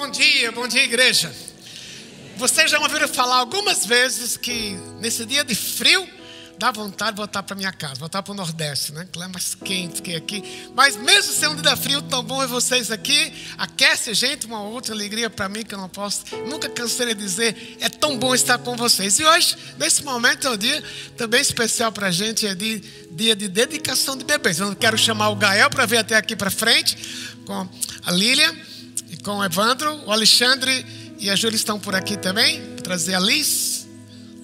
Bom dia, bom dia, igreja. Vocês já ouviram falar algumas vezes que nesse dia de frio dá vontade de voltar para minha casa, voltar para o Nordeste, né? Que lá é mais quente que aqui. Mas mesmo sendo um dia frio, tão bom ver vocês aqui. Aquece, gente, uma outra alegria para mim que eu não posso, nunca cansei de dizer. É tão bom estar com vocês. E hoje, nesse momento, é um dia também especial para a gente, é de, dia de dedicação de bebês. Eu quero chamar o Gael para vir até aqui para frente com a Lília e com o Evandro, o Alexandre e a Júlia estão por aqui também. Vou trazer a Liz.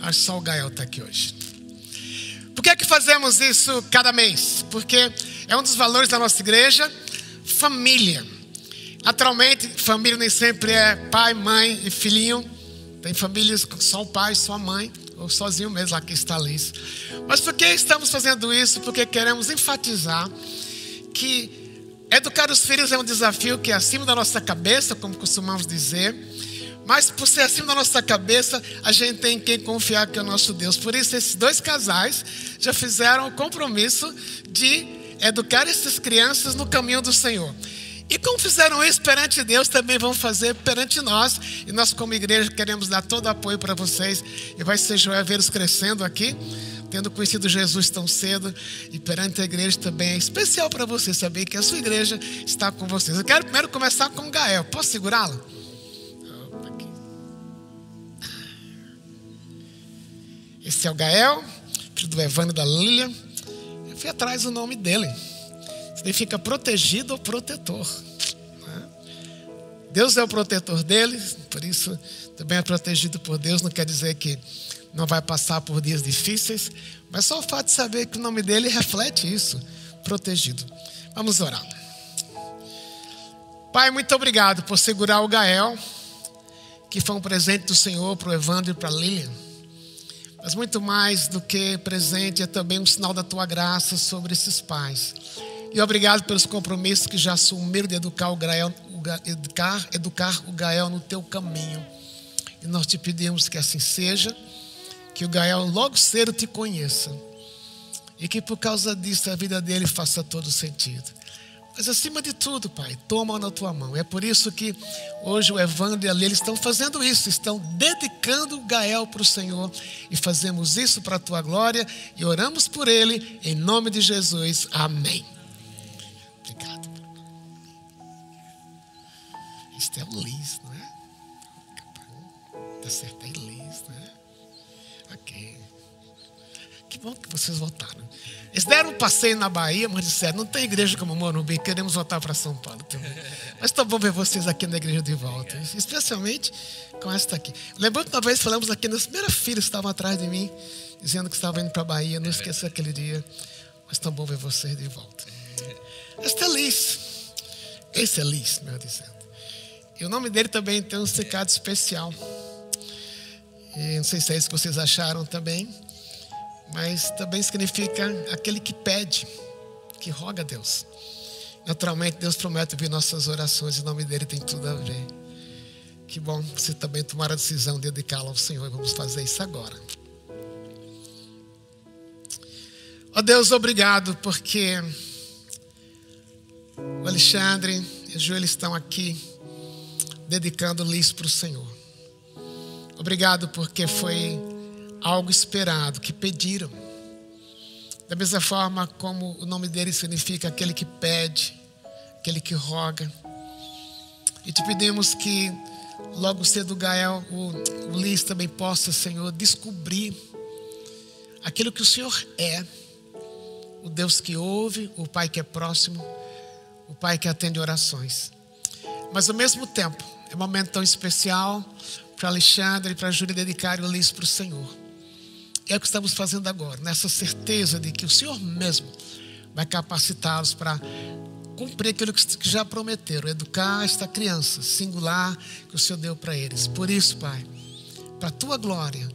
Acho só o Gael está aqui hoje. Por que é que fazemos isso cada mês? Porque é um dos valores da nossa igreja, família. Naturalmente, família nem sempre é pai, mãe e filhinho. Tem famílias com só o pai, só a mãe, ou sozinho mesmo, aqui está Liz. Mas por que estamos fazendo isso? Porque queremos enfatizar que educar os filhos é um desafio que é acima da nossa cabeça, como costumamos dizer. Mas por ser acima da nossa cabeça, a gente tem quem confiar que é o nosso Deus. Por isso, esses dois casais já fizeram o compromisso de educar essas crianças no caminho do Senhor. E como fizeram isso perante Deus, também vão fazer perante nós. E nós, como igreja, queremos dar todo o apoio para vocês. E vai ser joia vê-los crescendo aqui, tendo conhecido Jesus tão cedo. E perante a igreja também é especial para você saber que a sua igreja está com vocês. Eu quero primeiro começar com Gael. Posso segurá-lo? Esse é o Gael, filho do Evandro da Lília. Eu fui atrás do nome dele. Significa protegido ou protetor. Né? Deus é o protetor dele, por isso também é protegido por Deus. Não quer dizer que não vai passar por dias difíceis, mas só o fato de saber que o nome dele reflete isso, protegido. Vamos orar. Pai, muito obrigado por segurar o Gael, que foi um presente do Senhor para o Evandro e para a Lilian. Mas muito mais do que presente, é também um sinal da tua graça sobre esses pais. E obrigado pelos compromissos que já assumiram de educar o Gael, educar, educar o Gael no teu caminho. E nós te pedimos que assim seja, que o Gael logo cedo te conheça. E que por causa disso a vida dele faça todo sentido. Mas acima de tudo, Pai, toma na tua mão. É por isso que hoje o Evandro e a Lê, estão fazendo isso, estão dedicando o Gael para o Senhor. E fazemos isso para a tua glória e oramos por ele, em nome de Jesus. Amém. Obrigado. Este é o Liz, não é? Acertei Liz, Que bom que vocês voltaram. Eles deram um passeio na Bahia, mas disseram: não tem igreja como Morumbi, queremos voltar para São Paulo também. Mas está bom ver vocês aqui na igreja de volta, especialmente com esta aqui. Lembrando que uma vez falamos aqui nas primeiras filas que estavam atrás de mim, dizendo que estavam indo para a Bahia, não esqueça aquele dia. Mas está bom ver vocês de volta. Esta é Liz. Esse é Liz, melhor dizendo. E o nome dele também tem um secado especial. E não sei se é isso que vocês acharam também mas também significa aquele que pede, que roga a Deus. Naturalmente, Deus promete ouvir nossas orações, em nome dele tem tudo a ver. Que bom você também tomar a decisão de dedicá-lo ao Senhor. Vamos fazer isso agora. Ó oh Deus, obrigado, porque o Alexandre e o Joel estão aqui dedicando o para o Senhor. Obrigado porque foi algo esperado, que pediram. Da mesma forma como o nome dele significa aquele que pede, aquele que roga. E te pedimos que logo cedo Gael, o, o Liz também possa, Senhor, descobrir aquilo que o Senhor é. O Deus que ouve, o Pai que é próximo, o Pai que atende orações. Mas ao mesmo tempo, é um momento tão especial para Alexandre e para Júlia dedicarem o Liz para o Senhor. É o que estamos fazendo agora, nessa certeza de que o Senhor mesmo vai capacitá-los para cumprir aquilo que já prometeram, educar esta criança singular que o Senhor deu para eles. Por isso, Pai, para a tua glória,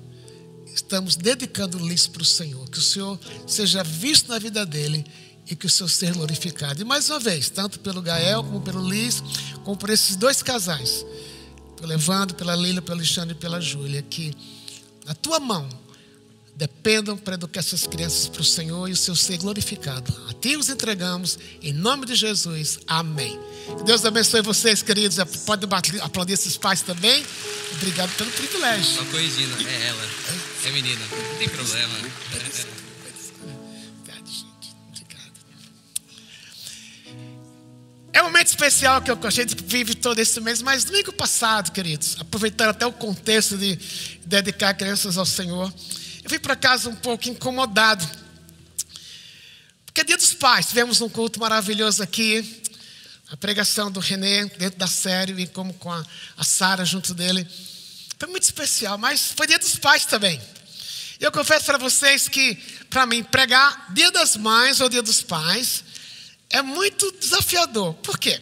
estamos dedicando-lhes para o Senhor, que o Senhor seja visto na vida dele e que o Senhor seja glorificado. E mais uma vez, tanto pelo Gael como pelo Liz, como por esses dois casais, pelo Evandro, pela Lília, pelo Alexandre e pela Júlia, que na tua mão dependam para educar essas crianças para o Senhor e o seu ser glorificado. A ti os entregamos, em nome de Jesus. Amém. Que Deus abençoe vocês, queridos. Pode aplaudir esses pais também. Obrigado pelo privilégio. Só corrigindo, é ela. É menina, não tem problema. É um momento especial que eu a gente vive todo esse mês, mas domingo passado, queridos, aproveitando até o contexto de dedicar crianças ao Senhor, eu vim para casa um pouco incomodado. Porque é dia dos pais, tivemos um culto maravilhoso aqui, a pregação do René dentro da série e como com a, a Sara junto dele. Foi muito especial, mas foi dia dos pais também. E eu confesso para vocês que, para mim, pregar dia das mães ou dia dos pais é muito desafiador. Por quê?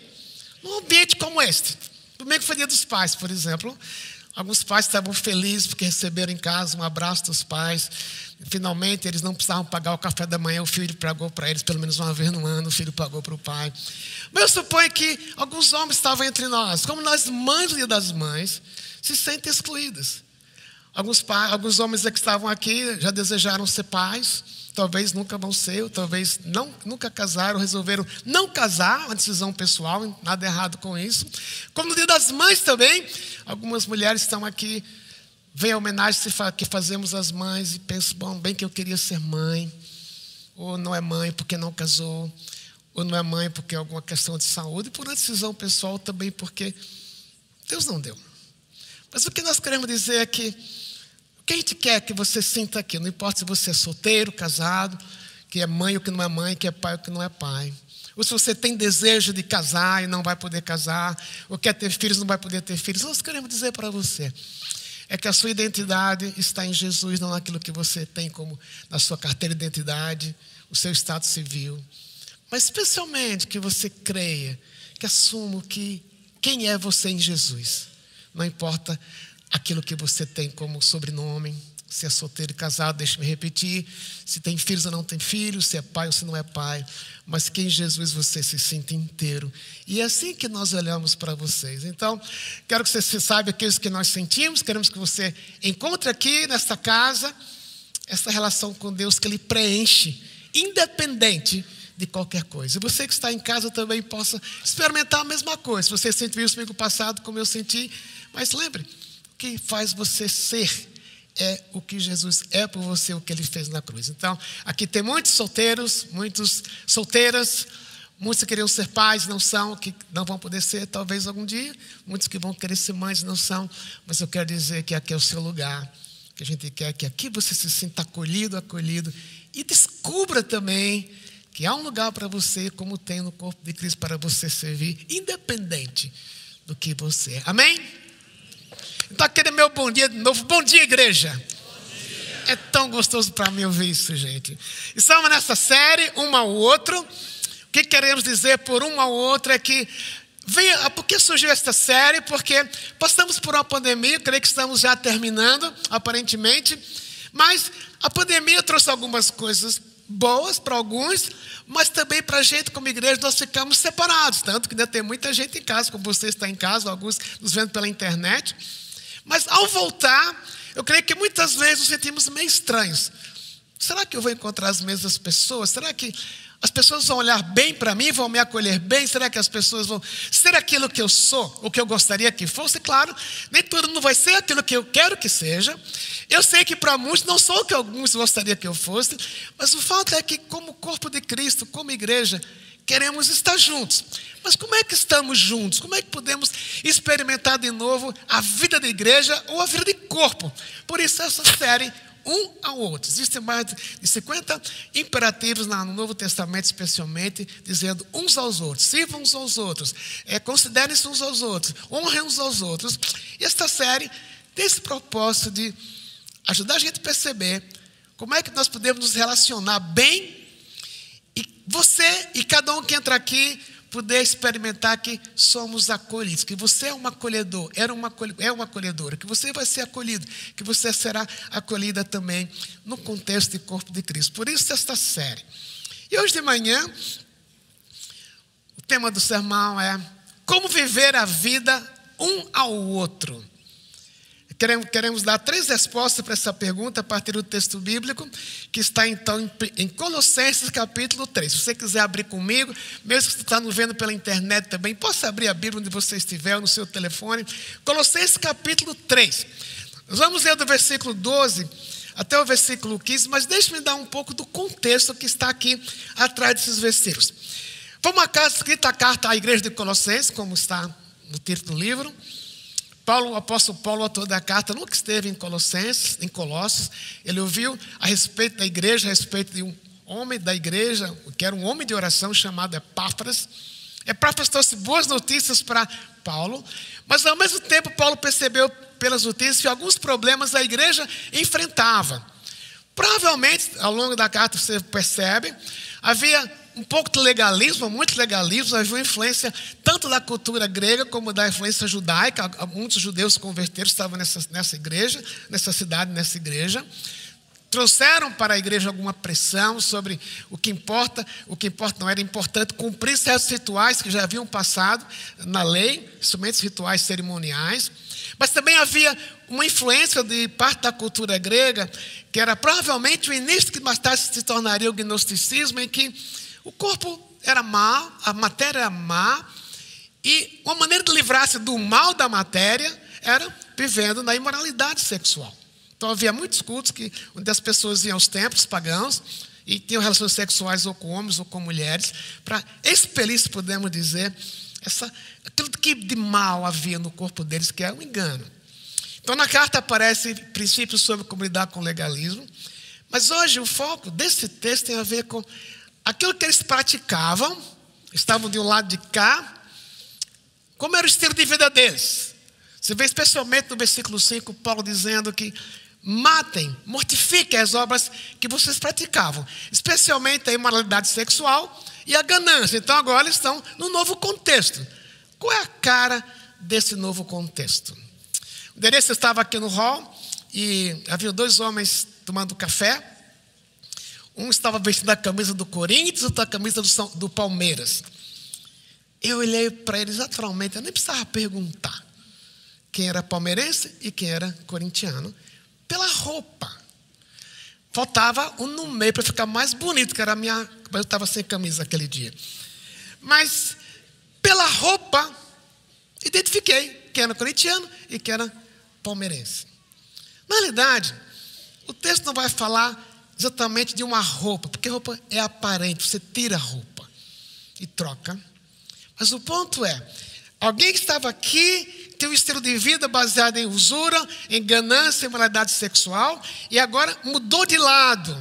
Num ambiente como este, domingo foi dia dos pais, por exemplo, Alguns pais estavam felizes porque receberam em casa um abraço dos pais. Finalmente, eles não precisavam pagar o café da manhã, o filho pagou para eles pelo menos uma vez no ano, o filho pagou para o pai. Mas eu suponho que alguns homens estavam entre nós, como nós, mães e das mães, se sentem excluídas. Alguns, pais, alguns homens que estavam aqui já desejaram ser pais, talvez nunca vão ser, ou talvez não, nunca casaram, resolveram não casar, uma decisão pessoal, nada errado com isso. Como no dia das mães também, algumas mulheres estão aqui, vem a homenagem que fazemos às mães e pensam, bom, bem que eu queria ser mãe, ou não é mãe porque não casou, ou não é mãe porque é alguma questão de saúde, e por uma decisão pessoal também porque Deus não deu. Mas o que nós queremos dizer é que que a gente quer que você sinta aqui, não importa se você é solteiro, casado, que é mãe ou que não é mãe, que é pai ou que não é pai. Ou se você tem desejo de casar e não vai poder casar, ou quer ter filhos e não vai poder ter filhos. Nós queremos dizer para você é que a sua identidade está em Jesus, não naquilo que você tem como na sua carteira de identidade, o seu estado civil. Mas especialmente que você creia, que assuma que quem é você em Jesus. Não importa aquilo que você tem como sobrenome, se é solteiro e casado, deixe-me repetir, se tem filhos ou não tem filhos, se é pai ou se não é pai, mas que em Jesus você se sinta inteiro. E é assim que nós olhamos para vocês. Então, quero que você saiba aquilo que nós sentimos, queremos que você encontre aqui nesta casa essa relação com Deus que Ele preenche, independente de qualquer coisa. E você que está em casa também possa experimentar a mesma coisa. Se você sentiu isso comigo passado, como eu senti, mas lembre, que faz você ser é o que Jesus é por você, o que ele fez na cruz. Então, aqui tem muitos solteiros, muitos solteiras, muitos que queriam ser pais, não são, que não vão poder ser, talvez algum dia, muitos que vão querer ser mães, não são, mas eu quero dizer que aqui é o seu lugar, que a gente quer que aqui você se sinta acolhido, acolhido, e descubra também que há um lugar para você, como tem no corpo de Cristo, para você servir, independente do que você é. Amém? Então, aquele meu bom dia de novo. Bom dia, igreja. É tão gostoso para mim ouvir isso, gente. Estamos nessa série, um ao outro. O que queremos dizer por um ao outro é que por que surgiu esta série? Porque passamos por uma pandemia, creio que estamos já terminando, aparentemente, mas a pandemia trouxe algumas coisas boas para alguns, mas também para a gente, como igreja, nós ficamos separados. Tanto que ainda tem muita gente em casa, como você está em casa, alguns nos vendo pela internet. Mas ao voltar, eu creio que muitas vezes nos sentimos meio estranhos. Será que eu vou encontrar as mesmas pessoas? Será que as pessoas vão olhar bem para mim, vão me acolher bem? Será que as pessoas vão ser aquilo que eu sou, o que eu gostaria que fosse? Claro, nem tudo não vai ser aquilo que eu quero que seja. Eu sei que para muitos não sou o que alguns gostariam que eu fosse, mas o fato é que, como corpo de Cristo, como igreja, queremos estar juntos. Mas como é que estamos juntos? Como é que podemos experimentar de novo a vida da igreja ou a vida de corpo? Por isso, essa série, um ao outro. Existem mais de 50 imperativos no Novo Testamento, especialmente, dizendo uns aos outros, sirvam uns aos outros, é, considerem-se uns aos outros, honrem uns aos outros. E esta série tem esse propósito de ajudar a gente a perceber como é que nós podemos nos relacionar bem você e cada um que entra aqui poder experimentar que somos acolhidos, que você é um acolhedor, era uma, é uma acolhedora, que você vai ser acolhido, que você será acolhida também no contexto de corpo de Cristo. Por isso esta série. E hoje de manhã, o tema do sermão é como viver a vida um ao outro. Queremos, dar três respostas para essa pergunta a partir do texto bíblico, que está então em, Colossenses capítulo 3. Se você quiser abrir comigo, mesmo que você está nos vendo pela internet também, possa abrir a Bíblia onde você estiver, no seu telefone. Colossenses capítulo 3. Nós vamos ler do versículo 12 até o versículo 15, mas deixe-me dar um pouco do contexto que está aqui atrás desses versículos. Foi uma carta escrita a carta à igreja de Colossenses, como está no título do livro. Paulo, o apóstolo Paulo, autor da carta, nunca esteve em Colossenses, em Colossos. Ele ouviu a respeito da igreja, a respeito de um homem da igreja, que era um homem de oração chamado Epáfras. Epáfras trouxe boas notícias para Paulo, mas ao mesmo tempo Paulo percebeu pelas notícias que alguns problemas a igreja enfrentava. Provavelmente, ao longo da carta você percebe, havia um pouco de legalismo, muito legalismo, havia uma influência tanto da cultura grega como da influência judaica. Muitos judeus convertidos estavam nessa, nessa igreja, nessa cidade, nessa igreja. Trouxeram para a igreja alguma pressão sobre o que importa, o que importa não era importante cumprir certos rituais que já haviam passado na lei, instrumentos rituais cerimoniais. Mas também havia uma influência de parte da cultura grega, que era provavelmente o início que mais tarde se tornaria o gnosticismo, em que o corpo era má, a matéria era má, e uma maneira de livrar-se do mal da matéria era vivendo na imoralidade sexual. Então havia muitos cultos que, onde as pessoas iam aos templos pagãos e tinham relações sexuais ou com homens ou com mulheres, para expelir, se podemos dizer, essa, aquilo que de mal havia no corpo deles, que era um engano. Então, na carta aparece princípios sobre como lidar com o legalismo, mas hoje o foco desse texto tem a ver com aquilo que eles praticavam, estavam de um lado de cá, como era o estilo de vida deles. Você vê especialmente no versículo 5, Paulo dizendo que matem, mortifiquem as obras que vocês praticavam, especialmente a imoralidade sexual e a ganância. Então agora eles estão no novo contexto. Qual é a cara desse novo contexto? O endereço estava aqui no hall e havia dois homens tomando café. Um estava vestindo a camisa do Corinthians, outro a camisa do, São, do Palmeiras. Eu olhei para eles naturalmente, eu nem precisava perguntar quem era palmeirense e quem era corintiano, pela roupa. Faltava um no meio para ficar mais bonito, que era a minha. Eu estava sem camisa aquele dia. Mas, pela roupa, identifiquei quem era corintiano e quem era palmeirense. Na realidade, o texto não vai falar exatamente de uma roupa, porque roupa é aparente, você tira a roupa e troca. Mas o ponto é: alguém que estava aqui tem um estilo de vida baseado em usura, em ganância, em moralidade sexual, e agora mudou de lado.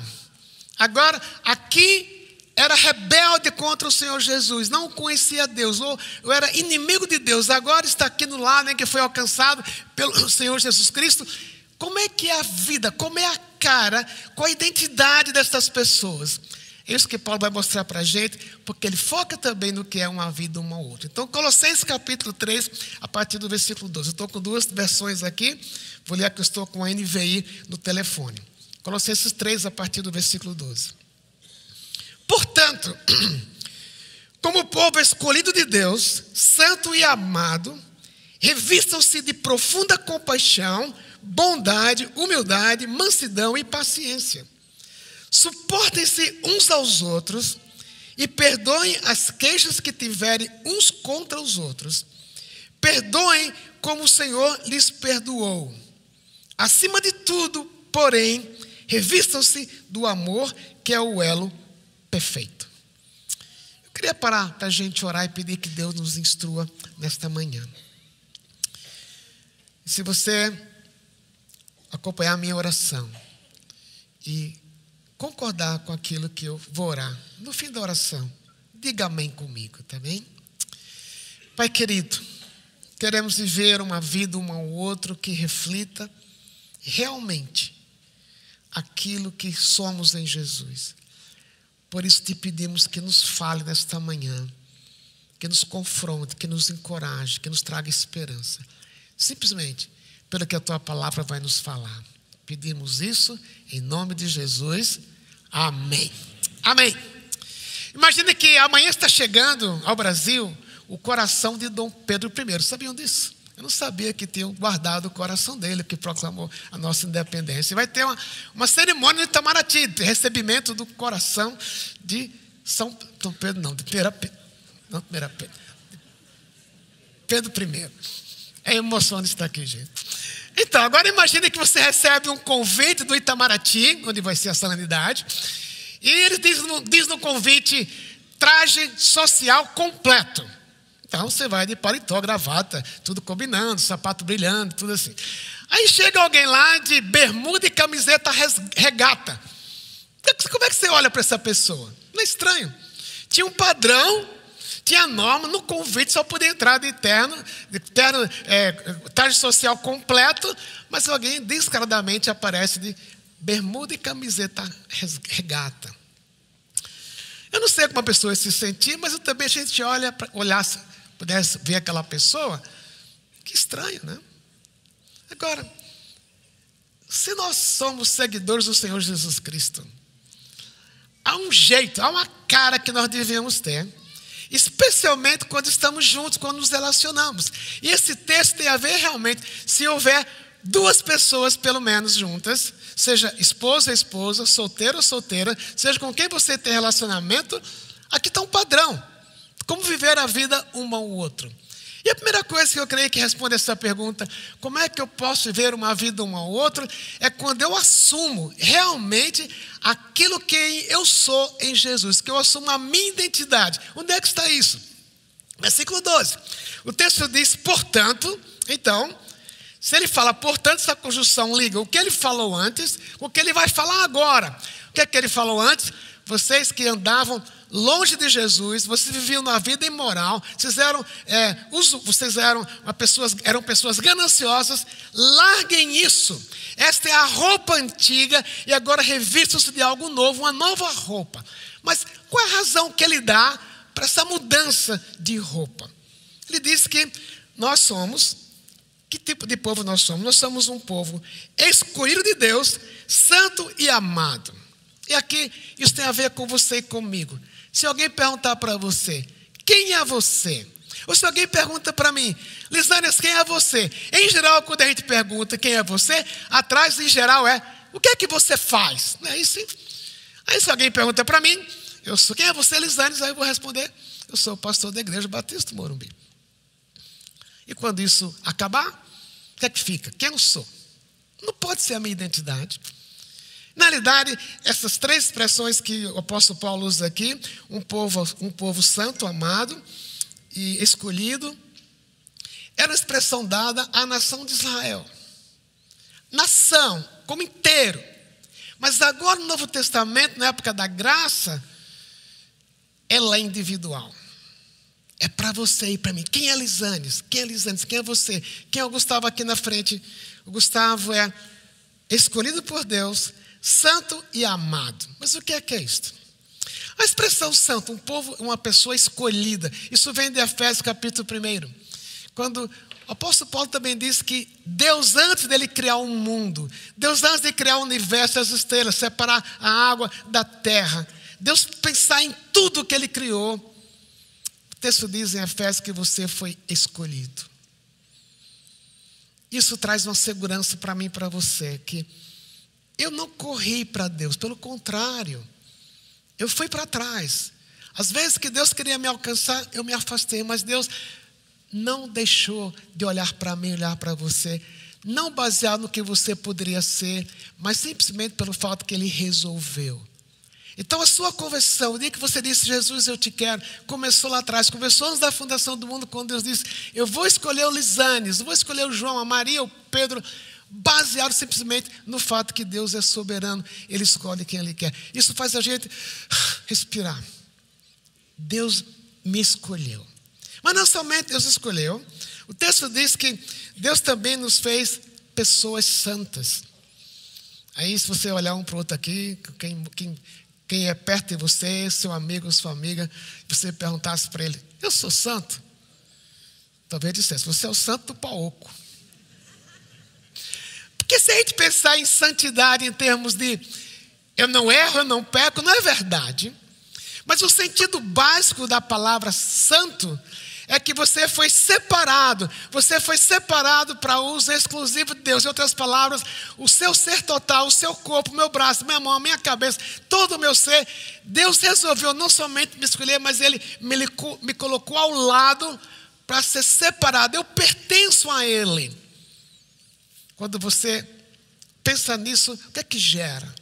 Agora, aqui era rebelde contra o Senhor Jesus, não conhecia Deus, ou eu era inimigo de Deus, agora está aqui no lado em que foi alcançado pelo Senhor Jesus Cristo. Como é que é a vida? Como é a cara? Qual a identidade dessas pessoas? Isso que Paulo vai mostrar para a gente, porque ele foca também no que é uma vida uma ou outra. Então, Colossenses capítulo 3, a partir do versículo 12. Eu estou com duas versões aqui, vou ler que eu estou com a NVI no telefone. Colossenses 3, a partir do versículo 12. Portanto, como povo escolhido de Deus, santo e amado, revistam-se de profunda compaixão, bondade, humildade, mansidão e paciência Suportem-se uns aos outros e perdoem as queixas que tiverem uns contra os outros. Perdoem como o Senhor lhes perdoou. Acima de tudo, porém, revistam-se do amor, que é o elo perfeito. Eu queria parar para a gente orar e pedir que Deus nos instrua nesta manhã. Se você acompanhar a minha oração e concordar com aquilo que eu vou orar. No fim da oração, diga amém comigo, tá bem? Pai querido, queremos viver uma vida um ao outro que reflita realmente aquilo que somos em Jesus. Por isso te pedimos que nos fale nesta manhã, que nos confronte, que nos encoraje, que nos traga esperança. Simplesmente pelo que a tua palavra vai nos falar. Pedimos isso em nome de Jesus. Amém. Amém. Imagine que amanhã está chegando ao Brasil o coração de Dom Pedro I. Sabiam disso? Eu não sabia que tinham guardado o coração dele, que proclamou a nossa independência. Vai ter uma, uma cerimônia de Itamaraty, de recebimento do coração de São, Pedro, não, de Pera, não, Pedro I. É de estar aqui, gente. Então, agora imagine que você recebe um convite do Itamaraty, onde vai ser a solenidade, e ele diz no, diz no convite traje social completo. Então você vai de paletó, gravata, tudo combinando, sapato brilhando, tudo assim. Aí chega alguém lá de bermuda e camiseta regata. Como é que você olha para essa pessoa? Não é estranho. Tinha um padrão, tinha norma, no convite só podia entrar de terno, de terno, é, traje social completo, mas alguém descaradamente aparece de bermuda e camiseta regata. Eu não sei como a pessoa se sentir, mas eu também a gente olha olhar pudesse ver aquela pessoa, que estranho, né? Agora, se nós somos seguidores do Senhor Jesus Cristo, há um jeito, há uma cara que nós devemos ter, especialmente quando estamos juntos, quando nos relacionamos. E esse texto tem a ver realmente, se houver duas pessoas pelo menos juntas, seja esposa, esposa, solteiro ou solteira, seja com quem você tem relacionamento, aqui está um padrão como viver a vida um ao outro. E a primeira coisa que eu creio que responde essa pergunta, como é que eu posso viver uma vida um ao outro, é quando eu assumo realmente aquilo que eu sou em Jesus, que eu assumo a minha identidade. Onde é que está isso? Versículo 12. O texto diz, portanto, então, se ele fala, portanto, essa conjunção liga o que ele falou antes, o que ele vai falar agora. O que é que ele falou antes? Vocês que andavam longe de Jesus, vocês viviam uma vida imoral, vocês eram, é, vocês eram, pessoas, eram pessoas gananciosas, larguem isso. Esta é a roupa antiga e agora revistam-se de algo novo, uma nova roupa. Mas qual é a razão que ele dá para essa mudança de roupa? Ele diz que nós somos, que tipo de povo nós somos? Nós somos um povo escolhido de Deus, santo e amado. E aqui isso tem a ver com você e comigo. Se alguém perguntar para você, quem é você? Ou se alguém pergunta para mim, Lisânias, quem é você? Em geral, quando a gente pergunta quem é você, atrás, em geral, é o que é que você faz? Não é isso? Aí, se alguém pergunta para mim, eu sou, quem é você, Lisânias? Aí eu vou responder, eu sou o pastor da igreja Batista Morumbi. E quando isso acabar, o que é que fica? Quem eu sou? Não pode ser a minha identidade. Na realidade, essas três expressões que o apóstolo Paulo usa aqui, um povo, um povo santo, amado e escolhido, era expressão dada à nação de Israel. Nação, como inteiro. Mas agora no Novo Testamento, na época da graça, ela é individual. É para você e para mim. Quem é Lisanes? Quem é Lisanes? Quem é você? Quem é o Gustavo aqui na frente? O Gustavo é escolhido por Deus, santo e amado. Mas o que é que é isto? A expressão santo, um povo, uma pessoa escolhida, isso vem de Efésios capítulo 1. Quando o apóstolo Paulo também diz que Deus, antes dele criar o um mundo, Deus, antes de criar o universo, as estrelas, separar a água da terra, Deus pensar em tudo que ele criou, o texto diz em Efésios que você foi escolhido. Isso traz uma segurança para mim e para você, que eu não corri para Deus, pelo contrário, eu fui para trás. Às vezes que Deus queria me alcançar, eu me afastei, mas Deus não deixou de olhar para mim, olhar para você, não baseado no que você poderia ser, mas simplesmente pelo fato que Ele resolveu. Então a sua conversão, o dia que você disse, Jesus, eu te quero, começou lá atrás, começou antes da fundação do mundo, quando Deus disse, eu vou escolher o Lisanes, vou escolher o João, a Maria, o Pedro, baseado simplesmente no fato que Deus é soberano, Ele escolhe quem Ele quer. Isso faz a gente respirar. Deus me escolheu. Mas não somente Deus escolheu, o texto diz que Deus também nos fez pessoas santas. Aí, se você olhar um para o outro aqui, quem, quem, quem é perto de você, seu amigo, sua amiga, você perguntasse para ele: Eu sou santo? Talvez dissesse: Você é o santo do pauco. Porque se a gente pensar em santidade em termos de eu não erro, eu não peco, não é verdade. Mas o sentido básico da palavra santo é que você foi separado. Você foi separado para uso exclusivo de Deus. Em outras palavras, o seu ser total, o seu corpo, meu braço, minha mão, minha cabeça, todo o meu ser, Deus resolveu não somente me escolher, mas Ele me, me colocou ao lado para ser separado. Eu pertenço a Ele. Quando você pensa nisso, o que é que gera?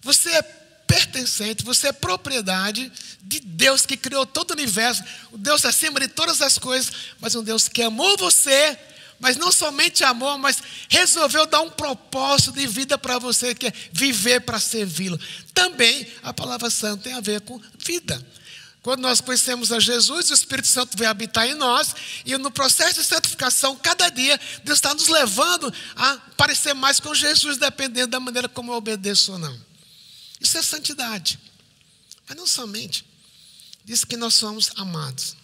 Você é pertencente, você é propriedade de Deus que criou todo o universo, o Deus acima de todas as coisas, mas um Deus que amou você, mas não somente amou, mas resolveu dar um propósito de vida para você, que é viver para servi-lo. Também a palavra santa tem a ver com vida. Quando nós conhecemos a Jesus, o Espírito Santo vem habitar em nós, e no processo de santificação, cada dia, Deus está nos levando a parecer mais com Jesus, dependendo da maneira como eu obedeço ou não. Isso é santidade. Mas não somente. Diz que nós somos amados.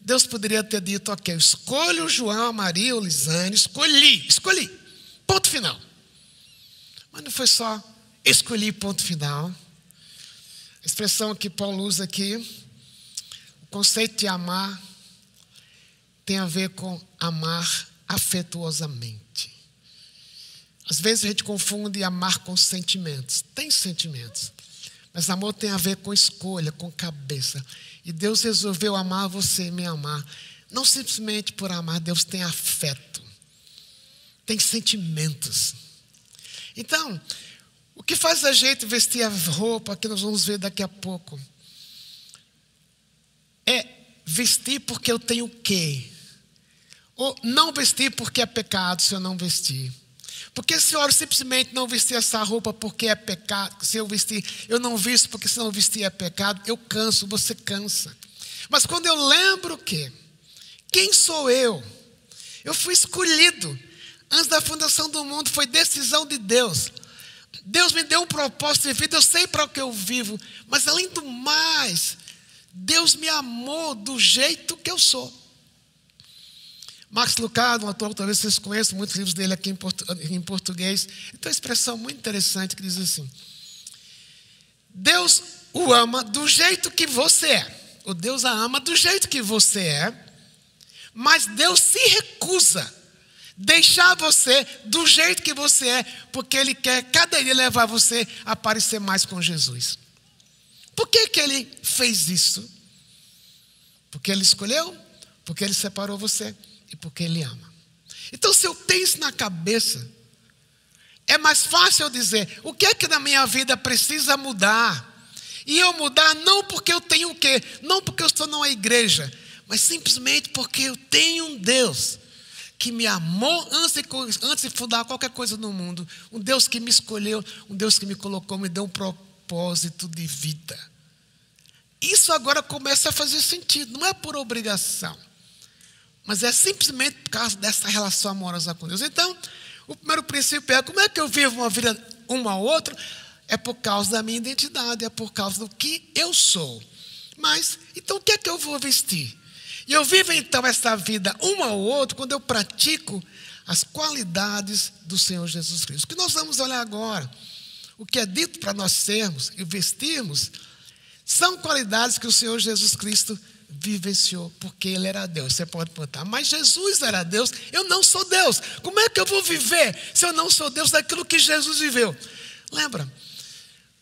Deus poderia ter dito, ok, escolho o João, a Maria, o Lisane, escolhi, escolhi. Ponto final. Mas não foi só escolhi, ponto final. Expressão que Paulo usa aqui, o conceito de amar, tem a ver com amar afetuosamente. Às vezes a gente confunde amar com sentimentos. Tem sentimentos. Mas amor tem a ver com escolha, com cabeça. E Deus resolveu amar você e me amar. Não simplesmente por amar, Deus tem afeto. Tem sentimentos. Então, o que faz a gente vestir a roupa que nós vamos ver daqui a pouco? É vestir porque eu tenho o quê? Ou não vestir porque é pecado se eu não vestir. Porque a senhora simplesmente não vestir essa roupa porque é pecado, se eu vestir, eu não visto porque se não vestir é pecado, eu canso, você cansa. Mas quando eu lembro que, quem sou eu? Eu fui escolhido antes da fundação do mundo, foi decisão de Deus. Deus me deu um propósito de vida, eu sei para o que eu vivo, mas além do mais, Deus me amou do jeito que eu sou. Max Lucado, um autor que talvez vocês conheçam, muitos livros dele aqui em, português. Tem uma expressão muito interessante que diz assim: Deus o ama do jeito que você é. O Deus a ama do jeito que você é, mas Deus se recusa deixar você do jeito que você é, porque Ele quer cada dia levar você a parecer mais com Jesus. Por que, que Ele fez isso? Porque Ele escolheu? Porque Ele separou você e porque Ele ama. Então, se eu tenho isso na cabeça, é mais fácil eu dizer o que é que na minha vida precisa mudar. E eu mudar não porque eu tenho o quê? Não porque eu estou numa igreja, mas simplesmente porque eu tenho um Deus que me amou antes de, antes de fundar qualquer coisa no mundo. Um Deus que me escolheu, um Deus que me colocou, me deu um propósito de vida. Isso agora começa a fazer sentido, não é por obrigação mas é simplesmente por causa dessa relação amorosa com Deus. Então, o primeiro princípio é como é que eu vivo uma vida uma a outra? É por causa da minha identidade, é por causa do que eu sou. Mas, então o que é que eu vou vestir? E eu vivo então essa vida um ao outro quando eu pratico as qualidades do Senhor Jesus Cristo. O que nós vamos olhar agora, o que é dito para nós sermos e vestirmos, são qualidades que o Senhor Jesus Cristo vivenciou, porque ele era Deus. Você pode perguntar, mas Jesus era Deus, eu não sou Deus. Como é que eu vou viver se eu não sou Deus daquilo que Jesus viveu? Lembra?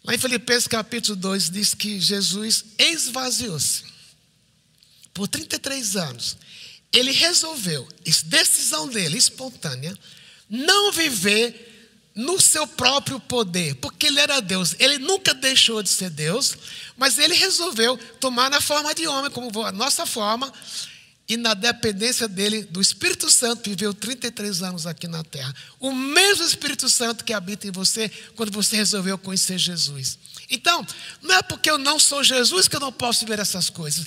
Lá em Filipenses capítulo 2 diz que Jesus esvaziou-se por 33 anos. Ele resolveu, decisão dele, espontânea, não viver no seu próprio poder, porque ele era Deus. Ele nunca deixou de ser Deus, mas ele resolveu tomar na forma de homem, como a nossa forma, e na dependência dele, do Espírito Santo, viveu 33 anos aqui na terra. O mesmo Espírito Santo que habita em você quando você resolveu conhecer Jesus. Então, não é porque eu não sou Jesus que eu não posso ver essas coisas.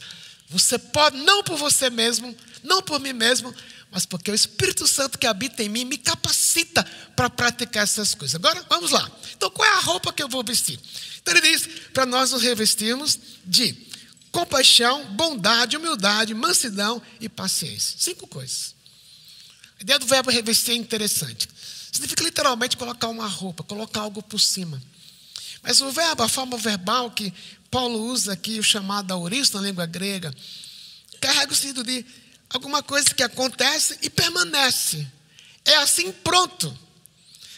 Você pode, não por você mesmo, não por mim mesmo, mas porque o Espírito Santo que habita em mim me capacita para praticar essas coisas. Agora, vamos lá. Então, qual é a roupa que eu vou vestir? Então, ele diz para nós nos revestirmos de compaixão, bondade, humildade, mansidão e paciência. Cinco coisas. A ideia do verbo revestir é interessante. Significa literalmente colocar uma roupa, colocar algo por cima. Mas o verbo, a forma verbal que Paulo usa aqui, o chamado auristo na língua grega, carrega o sentido de alguma coisa que acontece e permanece. É assim pronto.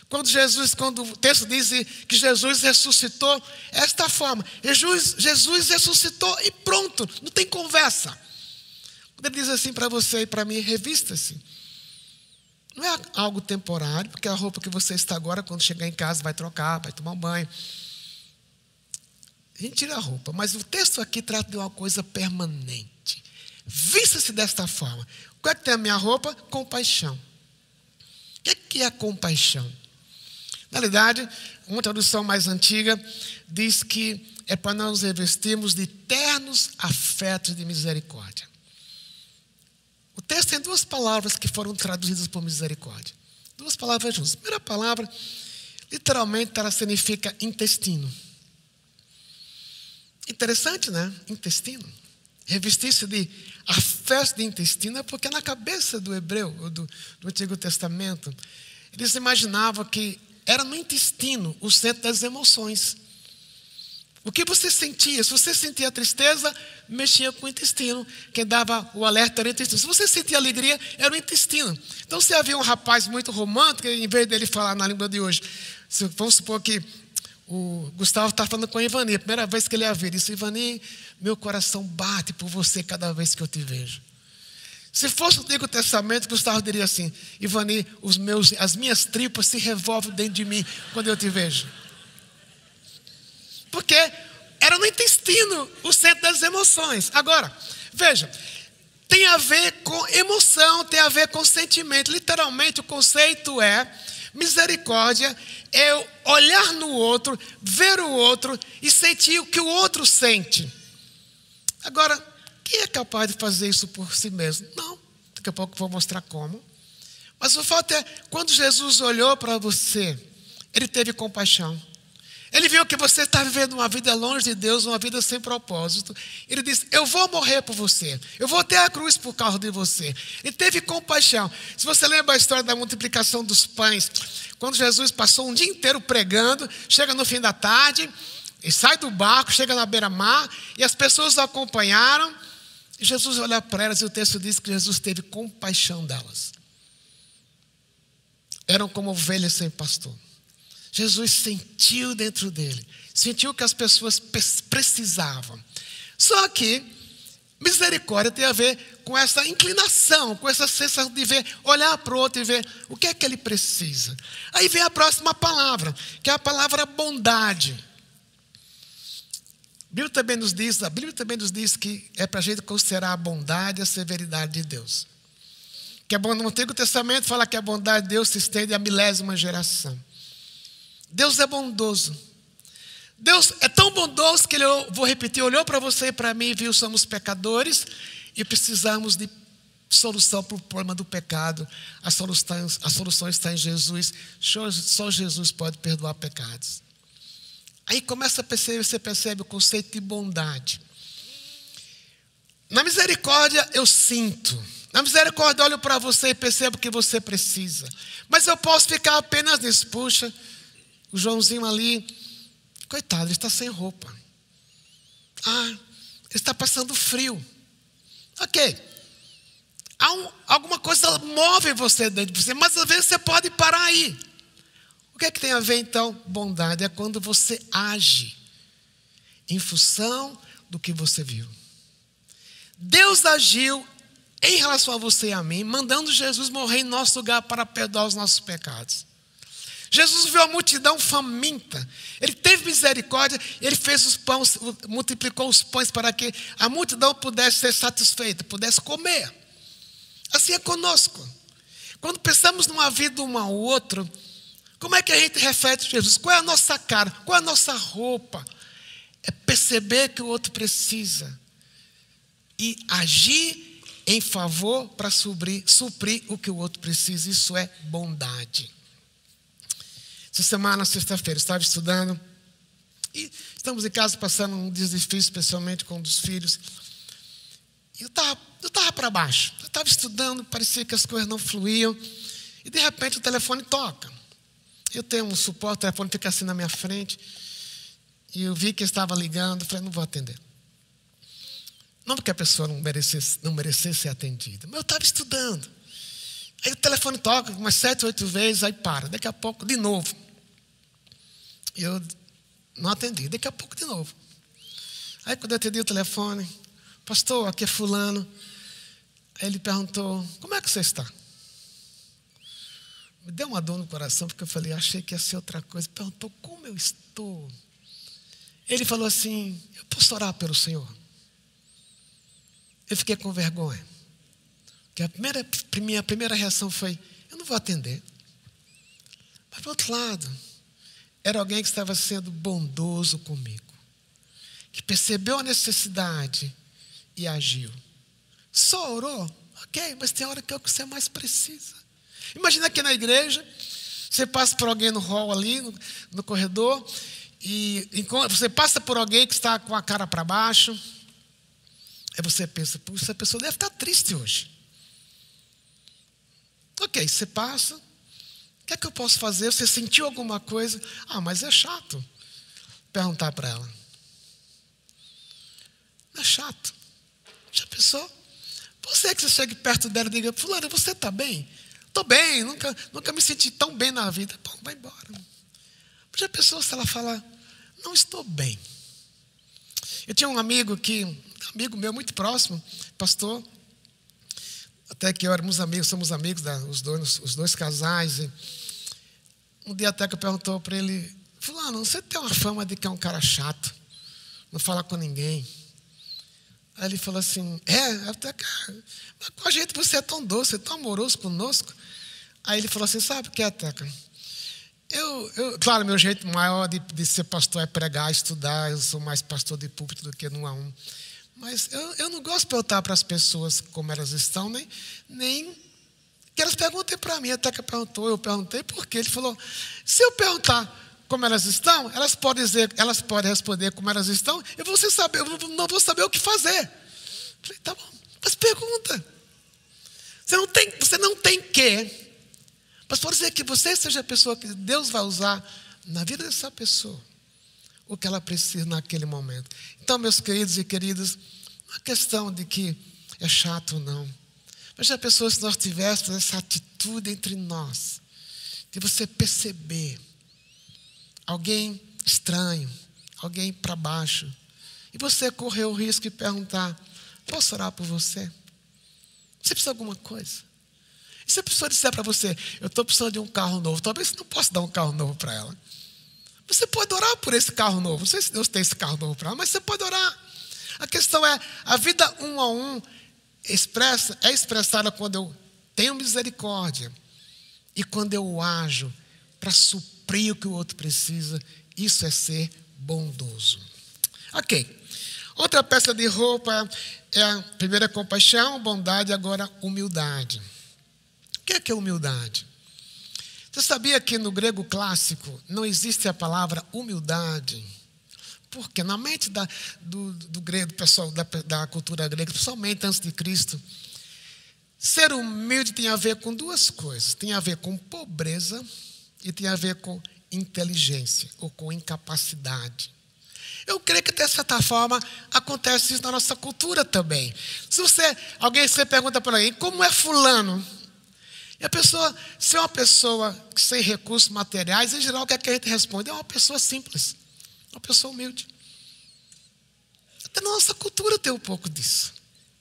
Quando Jesus, quando o texto diz que Jesus ressuscitou, é esta forma. Jesus, Jesus ressuscitou e pronto, não tem conversa. Quando ele diz assim para você e para mim, revista-se. Não é algo temporário, porque a roupa que você está agora, quando chegar em casa, vai trocar, vai tomar um banho. A gente tira a roupa, mas o texto aqui trata de uma coisa permanente. Vista-se desta forma. Qual é que tem a minha roupa? Compaixão. O que é, que é compaixão? Na realidade, uma tradução mais antiga diz que é para nós revestirmos de ternos afetos de misericórdia. O texto tem duas palavras que foram traduzidas por misericórdia. Duas palavras juntas. A primeira palavra, literalmente, ela significa intestino. Interessante, né? Intestino. Revestir-se de afeto de intestino é porque na cabeça do hebreu, do, do Antigo Testamento, eles imaginavam que era no intestino o centro das emoções. O que você sentia? Se você sentia tristeza, mexia com o intestino. Quem dava o alerta era o intestino. Se você sentia alegria, era o intestino. Então, se havia um rapaz muito romântico, em vez dele falar na língua de hoje, vamos supor que o Gustavo está falando com a Ivani, a primeira vez que ele a ver, disse: Ivani, meu coração bate por você cada vez que eu te vejo. Se fosse o Antigo Testamento, Gustavo diria assim: Ivani, os meus, as minhas tripas se revolvem dentro de mim quando eu te vejo. Porque era no intestino o centro das emoções. Agora, veja, tem a ver com emoção, tem a ver com sentimento. Literalmente, o conceito é misericórdia é olhar no outro, ver o outro e sentir o que o outro sente. Agora, quem é capaz de fazer isso por si mesmo? Não. Daqui a pouco vou mostrar como. Mas o fato é, quando Jesus olhou para você, ele teve compaixão. Ele viu que você está vivendo uma vida longe de Deus, uma vida sem propósito. Ele disse: Eu vou morrer por você. Eu vou ter a cruz por causa de você. Ele teve compaixão. Se você lembra a história da multiplicação dos pães, quando Jesus passou um dia inteiro pregando, chega no fim da tarde, e sai do barco, chega na beira-mar, e as pessoas o acompanharam. Jesus olha para elas e o texto diz que Jesus teve compaixão delas. Eram como ovelhas sem pastor. Jesus sentiu dentro dele, sentiu que as pessoas precisavam. Só que misericórdia tem a ver com essa inclinação, com essa sensação de ver, olhar para o outro e ver o que é que ele precisa. Aí vem a próxima palavra, que é a palavra bondade. A Bíblia também nos diz, a Bíblia também nos diz que é para a gente considerar a bondade e a severidade de Deus. Que é bom no Antigo Testamento fala que a bondade de Deus se estende à milésima geração. Deus é bondoso. Deus é tão bondoso que ele, vou repetir, olhou para você e para mim e viu somos pecadores e precisamos de solução para o problema do pecado. A solução, a solução está em Jesus. Só Jesus pode perdoar pecados. Aí começa a perceber, você percebe o conceito de bondade. Na misericórdia eu sinto. Na misericórdia olho para você e percebo que você precisa. Mas eu posso ficar apenas nisso. Puxa, o Joãozinho ali, coitado, ele está sem roupa. Ah, ele está passando frio. Ok. Há um, alguma coisa move você dentro de você, mas às vezes você pode parar aí que é que tem a ver então bondade? É quando você age em função do que você viu. Deus agiu em relação a você e a mim, mandando Jesus morrer em nosso lugar para perdoar os nossos pecados. Jesus viu a multidão faminta, ele teve misericórdia, ele fez os pães, multiplicou os pães para que a multidão pudesse ser satisfeita, pudesse comer. Assim é conosco. Quando pensamos numa vida um ao outro, como é que a gente reflete Jesus? Qual é a nossa cara? Qual é a nossa roupa? É perceber que o outro precisa e agir em favor para suprir, suprir o que o outro precisa. Isso é bondade. Essa semana, sexta-feira, estava estudando e estamos em casa passando um dia difícil, especialmente com um dos filhos. E eu estava eu tava para baixo. Eu estava estudando, parecia que as coisas não fluíam. E de repente o telefone toca. Eu tenho um suporte, o telefone fica assim na minha frente. E eu vi que estava ligando, falei, não vou atender. Não porque a pessoa não merecesse, não merecesse ser atendida, mas eu estava estudando. Aí o telefone toca umas sete, oito vezes, aí para. Daqui a pouco, de novo. E eu não atendi. Daqui a pouco, de novo. Aí quando eu atendi o telefone, pastor, aqui é fulano. Aí ele perguntou, como é que você está? Me deu uma dor no coração, porque eu falei, achei que ia ser outra coisa. Perguntou, como eu estou? Ele falou assim, eu posso orar pelo Senhor? Eu fiquei com vergonha. Porque a primeira, minha primeira reação foi: eu não vou atender. Mas, por outro lado, era alguém que estava sendo bondoso comigo, que percebeu a necessidade e agiu. Só orou? Ok, mas tem hora que é o que você mais precisa. Imagina aqui na igreja, você passa por alguém no hall ali, no, no corredor, e você passa por alguém que está com a cara para baixo, Aí você pensa, essa pessoa deve estar triste hoje. Ok, você passa. O que é que eu posso fazer? Você sentiu alguma coisa? Ah, mas é chato. Perguntar para ela. Não é chato. Já pensou? Você que você chega perto dela e diga, fulano, você está bem? Estou bem, nunca, nunca me senti tão bem na vida. Bom, vai embora. Já pensou se ela falar, não estou bem? Eu tinha um amigo que amigo meu muito próximo, pastor. Até que éramos amigos, somos amigos, da, os, dois, os dois casais. E um dia até que eu perguntou para ele, fulano, você tem uma fama de que é um cara chato, não fala com ninguém. Aí ele falou assim, é, até que, mas com a gente você é tão doce, é tão amoroso conosco. Aí ele falou assim, sabe o que é, Teca? Eu, eu, claro, meu jeito maior de, de, ser pastor é pregar, estudar. Eu sou mais pastor de púlpito do que no a um. Mas eu, eu não gosto de perguntar para as pessoas como elas estão, nem, nem que elas perguntem para mim. Até que perguntou, eu perguntei por quê. Ele falou: se eu perguntar como elas estão, elas podem dizer, elas podem responder como elas estão, eu vou saber, eu não vou saber o que fazer. Eu falei, tá bom, mas pergunta. Você não tem, você não tem que. Mas pode ser que você seja a pessoa que Deus vai usar na vida dessa pessoa o que ela precisa naquele momento. Então, meus queridos e queridas, não é questão de que é chato ou não. Mas já pensou se nós tivéssemos essa atitude entre nós, de você perceber alguém estranho, alguém para baixo, e você correr o risco de perguntar: posso orar por você? Você precisa de alguma coisa? E se a pessoa disser para você: eu estou precisando de um carro novo, talvez você não possa dar um carro novo para ela. Você pode orar por esse carro novo. Não sei se Deus tem esse carro novo para ela, mas você pode orar. A questão é, a vida um a um expressa, é expressada quando eu tenho misericórdia e quando eu ajo para suprir o que o outro precisa. Isso é ser bondoso. Ok. Outra peça de roupa é a primeira compaixão, bondade, agora humildade. O que é, que é humildade? Você sabia que no grego clássico não existe a palavra humildade? Porque na mente da, do, do grego, pessoal, da, da cultura grega, principalmente antes de Cristo, ser humilde tem a ver com duas coisas: tem a ver com pobreza e tem a ver com inteligência ou com incapacidade. Eu creio que, de certa forma, acontece isso na nossa cultura também. Se você, alguém você pergunta para alguém, como é fulano? E a pessoa, se é uma pessoa sem recursos materiais, em geral, o que, é que a gente responde? É uma pessoa simples, uma pessoa humilde. Até na nossa cultura tem um pouco disso.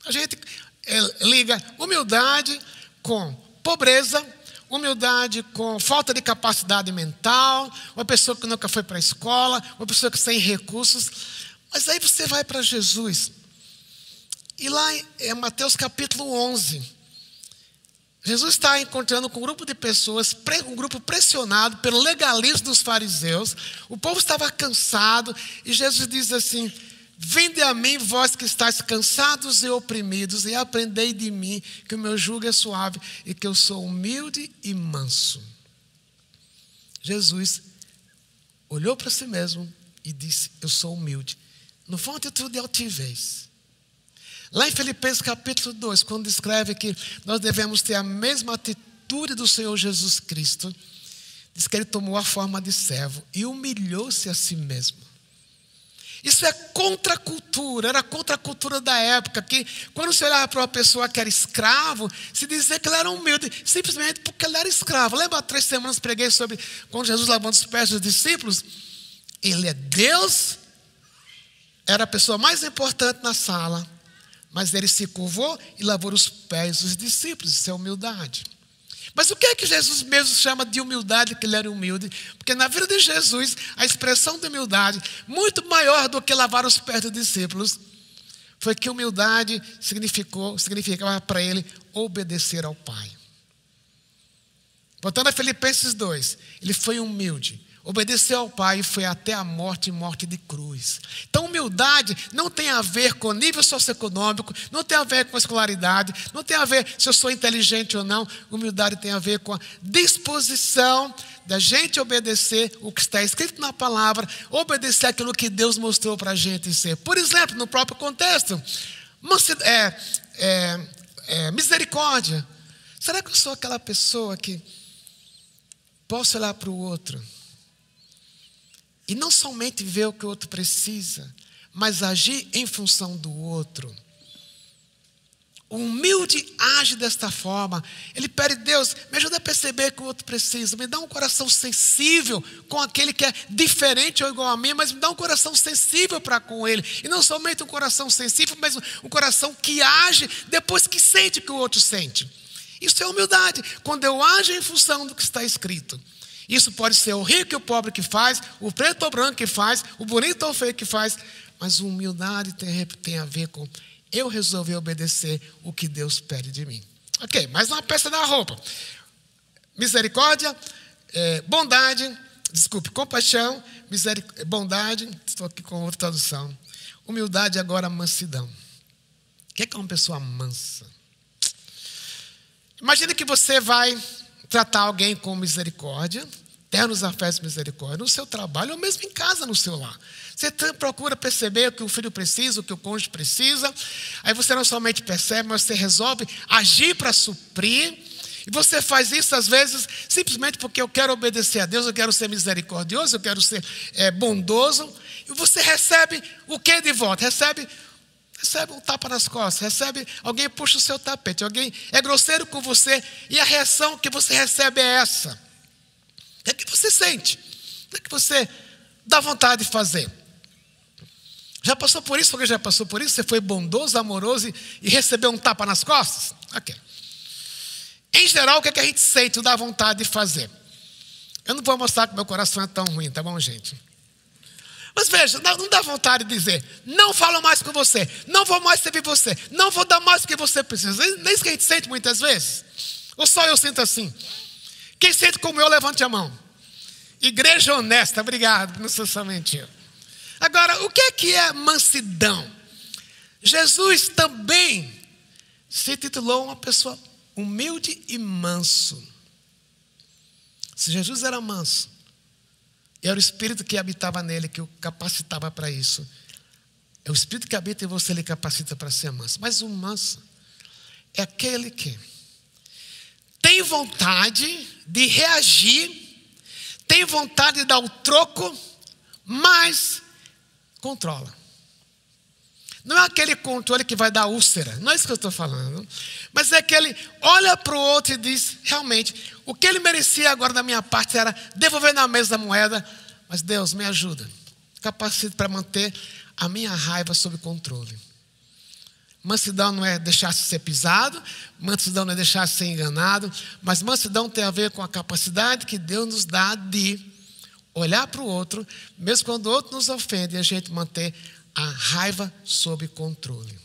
A gente é, liga humildade com pobreza, humildade com falta de capacidade mental, uma pessoa que nunca foi para a escola, uma pessoa que sem recursos. Mas aí você vai para Jesus. E lá em Mateus capítulo 11, Jesus está encontrando com um grupo de pessoas, um grupo pressionado pelo legalismo dos fariseus. O povo estava cansado e Jesus diz assim: Vinde a mim, vós que estáis cansados e oprimidos, e aprendei de mim, que o meu jugo é suave e que eu sou humilde e manso. Jesus olhou para si mesmo e disse: Eu sou humilde. Não foi uma atitude de altivez. Lá em Filipenses capítulo 2, quando descreve que nós devemos ter a mesma atitude do Senhor Jesus Cristo, diz que ele tomou a forma de servo e humilhou-se a si mesmo. Isso é contra a cultura, era contra a cultura da época, que quando você olhava para uma pessoa que era escravo, se dizia que ele era humilde, simplesmente porque ele era escravo. Lembra há três semanas preguei sobre quando Jesus lavando os pés dos discípulos? Ele é Deus, era a pessoa mais importante na sala, mas ele se curvou e lavou os pés dos discípulos, isso é humildade. Mas o que é que Jesus mesmo chama de humildade, que ele era humilde? Porque na vida de Jesus, a expressão de humildade, muito maior do que lavar os pés dos discípulos, foi que humildade significou, significava para ele obedecer ao Pai. Voltando a Filipenses 2, ele foi humilde Obedeceu ao Pai e foi até a morte morte de cruz. Então, humildade não tem a ver com nível socioeconômico, não tem a ver com escolaridade, não tem a ver se eu sou inteligente ou não. Humildade tem a ver com a disposição da gente obedecer o que está escrito na palavra, obedecer aquilo que Deus mostrou para a gente ser. Por exemplo, no próprio contexto, é, é, é, misericórdia. Será que eu sou aquela pessoa que posso olhar para o outro? E não somente ver o que o outro precisa, mas agir em função do outro. O humilde age desta forma. Ele pede, Deus, me ajuda a perceber que o outro precisa. Me dá um coração sensível com aquele que é diferente ou igual a mim, mas me dá um coração sensível para com ele. E não somente um coração sensível, mas um coração que age depois que sente o que o outro sente. Isso é humildade. Quando eu ajo em função do que está escrito. Isso pode ser o rico e o pobre que faz, o preto ou branco que faz, o bonito ou feio que faz, mas humildade tem, tem a ver com eu resolver obedecer o que Deus pede de mim. Ok, mais uma peça da roupa. Misericórdia, é, bondade, desculpe, compaixão, miseric... bondade, estou aqui com outra tradução. Humildade, agora mansidão. O que é, é uma pessoa mansa? Imagine que você vai tratar alguém com misericórdia, ternos afetos misericórdia, no seu trabalho ou mesmo em casa, no seu lar. Você procura perceber o que o filho precisa, o que o cônjuge precisa, aí você não somente percebe, mas você resolve agir para suprir. E você faz isso às vezes simplesmente porque eu quero obedecer a Deus, eu quero ser misericordioso, eu quero ser é, bondoso. E você recebe o que de volta? Recebe recebe um tapa nas costas, recebe, alguém puxa o seu tapete, alguém é grosseiro com você e a reação que você recebe é essa. É que você sente? É que você dá vontade de fazer? Já passou por isso? Alguém já passou por isso? Você foi bondoso, amoroso e, e recebeu um tapa nas costas? Ok. Em geral, o que, é que a gente sente, dá vontade de fazer? Eu não vou mostrar que meu coração é tão ruim, tá bom, gente? Mas veja, não dá vontade de dizer, não falo mais com você, não vou mais servir você, não vou dar mais do que você precisa. Nem isso que a gente sente muitas vezes. Ou só eu sinto assim. Quem sente como eu, levante a mão. Igreja honesta, obrigado, não sou somente eu. Agora, o que é que é mansidão? Jesus também se titulou uma pessoa humilde e manso. Se Jesus era manso, e era o Espírito que habitava nele que o capacitava para isso. É o Espírito que habita em você, ele capacita para ser manso. Mas o manso é aquele que tem vontade de reagir, tem vontade de dar o troco, mas controla. Não é aquele controle que vai dar úlcera, não é isso que eu estou falando. Mas é aquele olha para o outro e diz: realmente, o que ele merecia agora da minha parte era devolver na mesa da moeda, mas Deus me ajuda, capacite para manter a minha raiva sob controle. Mansidão não é deixar-se ser pisado, mansidão não é deixar-se ser enganado, mas mansidão tem a ver com a capacidade que Deus nos dá de olhar para o outro, mesmo quando o outro nos ofende, a gente manter a raiva sob controle.